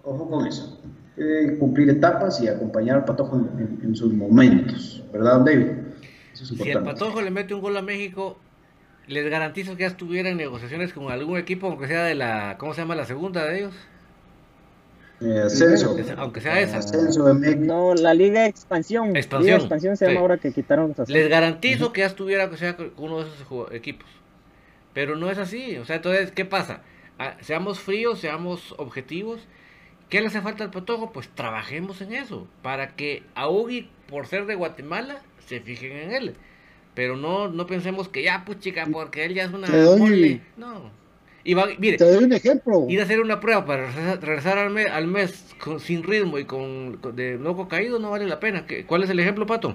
Ojo con eso. Eh, cumplir etapas y acompañar al Patojo en, en, sus momentos, ¿verdad, David? Eso es si el Patojo le mete un gol a México, les garantizo que ya estuviera en negociaciones con algún equipo, aunque sea de la, ¿cómo se llama la segunda de ellos? Eh, ascenso. Aunque sea esa. Ascenso de México. No, la Liga de Expansión. Expansión. Liga Expansión se llama Sí. ahora que quitaron. Les garantizo que ya estuviera que sea con uno de esos equipos. Pero no es así. O sea, entonces, ¿qué pasa? Ah, seamos fríos, seamos objetivos. ¿Qué le hace falta al Patojo? Pues trabajemos en eso. Para que Augi, por ser de Guatemala, se fijen en él. Pero no, no pensemos que ya, pues chica, porque él ya es una Te doy- mole. No. Y va, mire, Te doy un ejemplo. ir a hacer una prueba para regresar, regresar al, mes, al mes con- sin ritmo y con, con- de loco caído no vale la pena. ¿Qué- ¿Cuál es el ejemplo, Pato?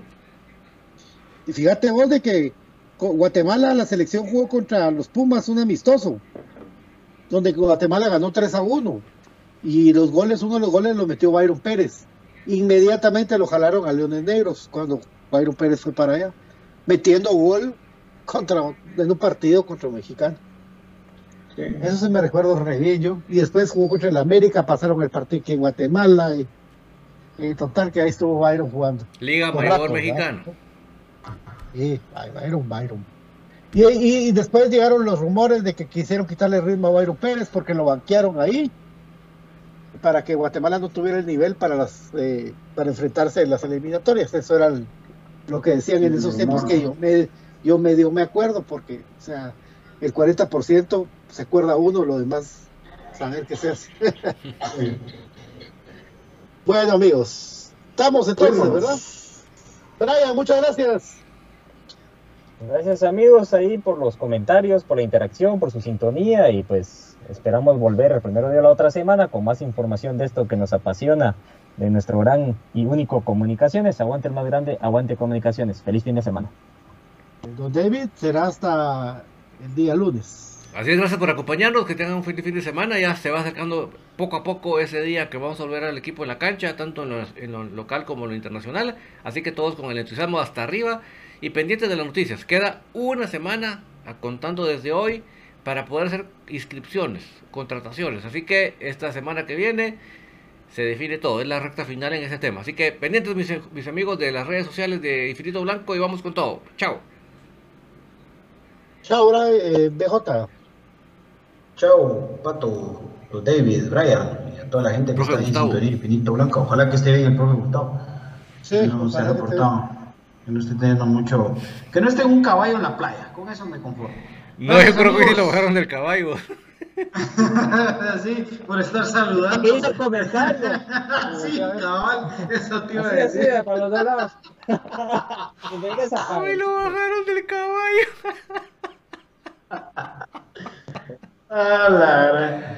Y fíjate vos de que Guatemala, la selección jugó contra los Pumas un amistoso, donde Guatemala ganó 3 a 1. Y los goles, uno de los goles lo metió Byron Pérez. Inmediatamente lo jalaron a Leones Negros cuando Byron Pérez fue para allá, metiendo gol contra, en un partido contra un mexicano. Eso sí me recuerdo re bien yo. Y después jugó contra el América, pasaron el partido aquí en Guatemala. Y, y total que ahí estuvo Byron jugando. Liga Por Mayor rato, Mexicana. Sí, By- Byron, Byron. Y, y- y después llegaron los rumores de que quisieron quitarle el ritmo a Byron Pérez porque lo banquearon ahí para que Guatemala no tuviera el nivel para las eh, para enfrentarse en las eliminatorias. Eso era el- lo que decían en esos tiempos que yo me yo medio me acuerdo porque, o sea, el 40% se acuerda uno, lo demás saber qué se hace. bueno, amigos, estamos entonces, Fuimos. ¿verdad? Brian, muchas gracias. Gracias amigos ahí por los comentarios, por la interacción, por su sintonía y pues esperamos volver el primero de la otra semana con más información de esto que nos apasiona de nuestro gran y único comunicaciones. Aguante el más grande, aguante comunicaciones. Feliz fin de semana. Don David será hasta el día lunes. Así es, gracias por acompañarnos, que tengan un feliz fin de semana. Ya se va acercando poco a poco ese día que vamos a volver al equipo en la cancha, tanto en lo, en lo local como en lo internacional. Así que todos con el entusiasmo hasta arriba y pendientes de las noticias. Queda una semana contando desde hoy para poder hacer inscripciones, contrataciones. Así que esta semana que viene se define todo, es la recta final en ese tema. Así que pendientes mis, mis amigos de las redes sociales de Infinito Blanco y vamos con todo. Chao. Chao, eh, BJ. Chao, Pato, David, Brian, y a toda la gente que Profe está ahí en Infinito Blanco. Ojalá que esté bien el profe Gustavo. Sí, que no se ha que reportado. Que no esté teniendo mucho. Que no esté en un caballo en la playa. Con eso me conformo. No, yo creo que sí amigos. lo bajaron del caballo. sí, por estar saludando. Hizo comentario. sí, cabal, eso te iba a decir. para los dos lados. Pues Ay, lo bajaron del caballo. Ah, la verdad.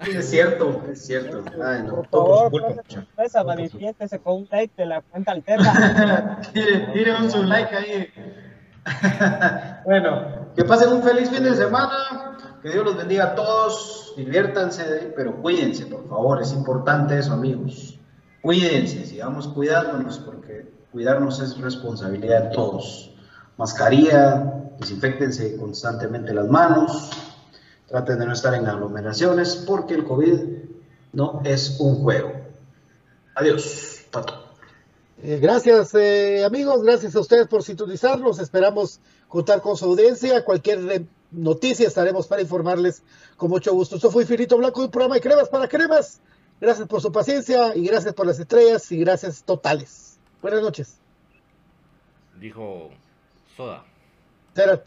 Es cierto, es cierto. Ay, no, Por favor, culpa, profe, muchacho. sorpresa, manifiéstese con un like de la cuenta alterna. Tire un su like ahí. bueno, que pasen un feliz fin de semana. Que Dios los bendiga a todos. Diviértanse, pero cuídense, por favor. Es importante eso, amigos. Cuídense, sigamos cuidándonos, porque cuidarnos es responsabilidad de todos. Mascarilla, desinfectense constantemente las manos. Traten de no estar en aglomeraciones, porque el COVID no es un juego. Adiós, Pato. Eh, gracias, eh, amigos. Gracias a ustedes por sintonizarnos. Esperamos contar con su audiencia. Cualquier eh, noticia estaremos para informarles con mucho gusto. Esto fue Infinito Blanco, un programa de cremas para cremas. Gracias por su paciencia y gracias por las estrellas y gracias totales. Buenas noches. Dijo Soda. Será-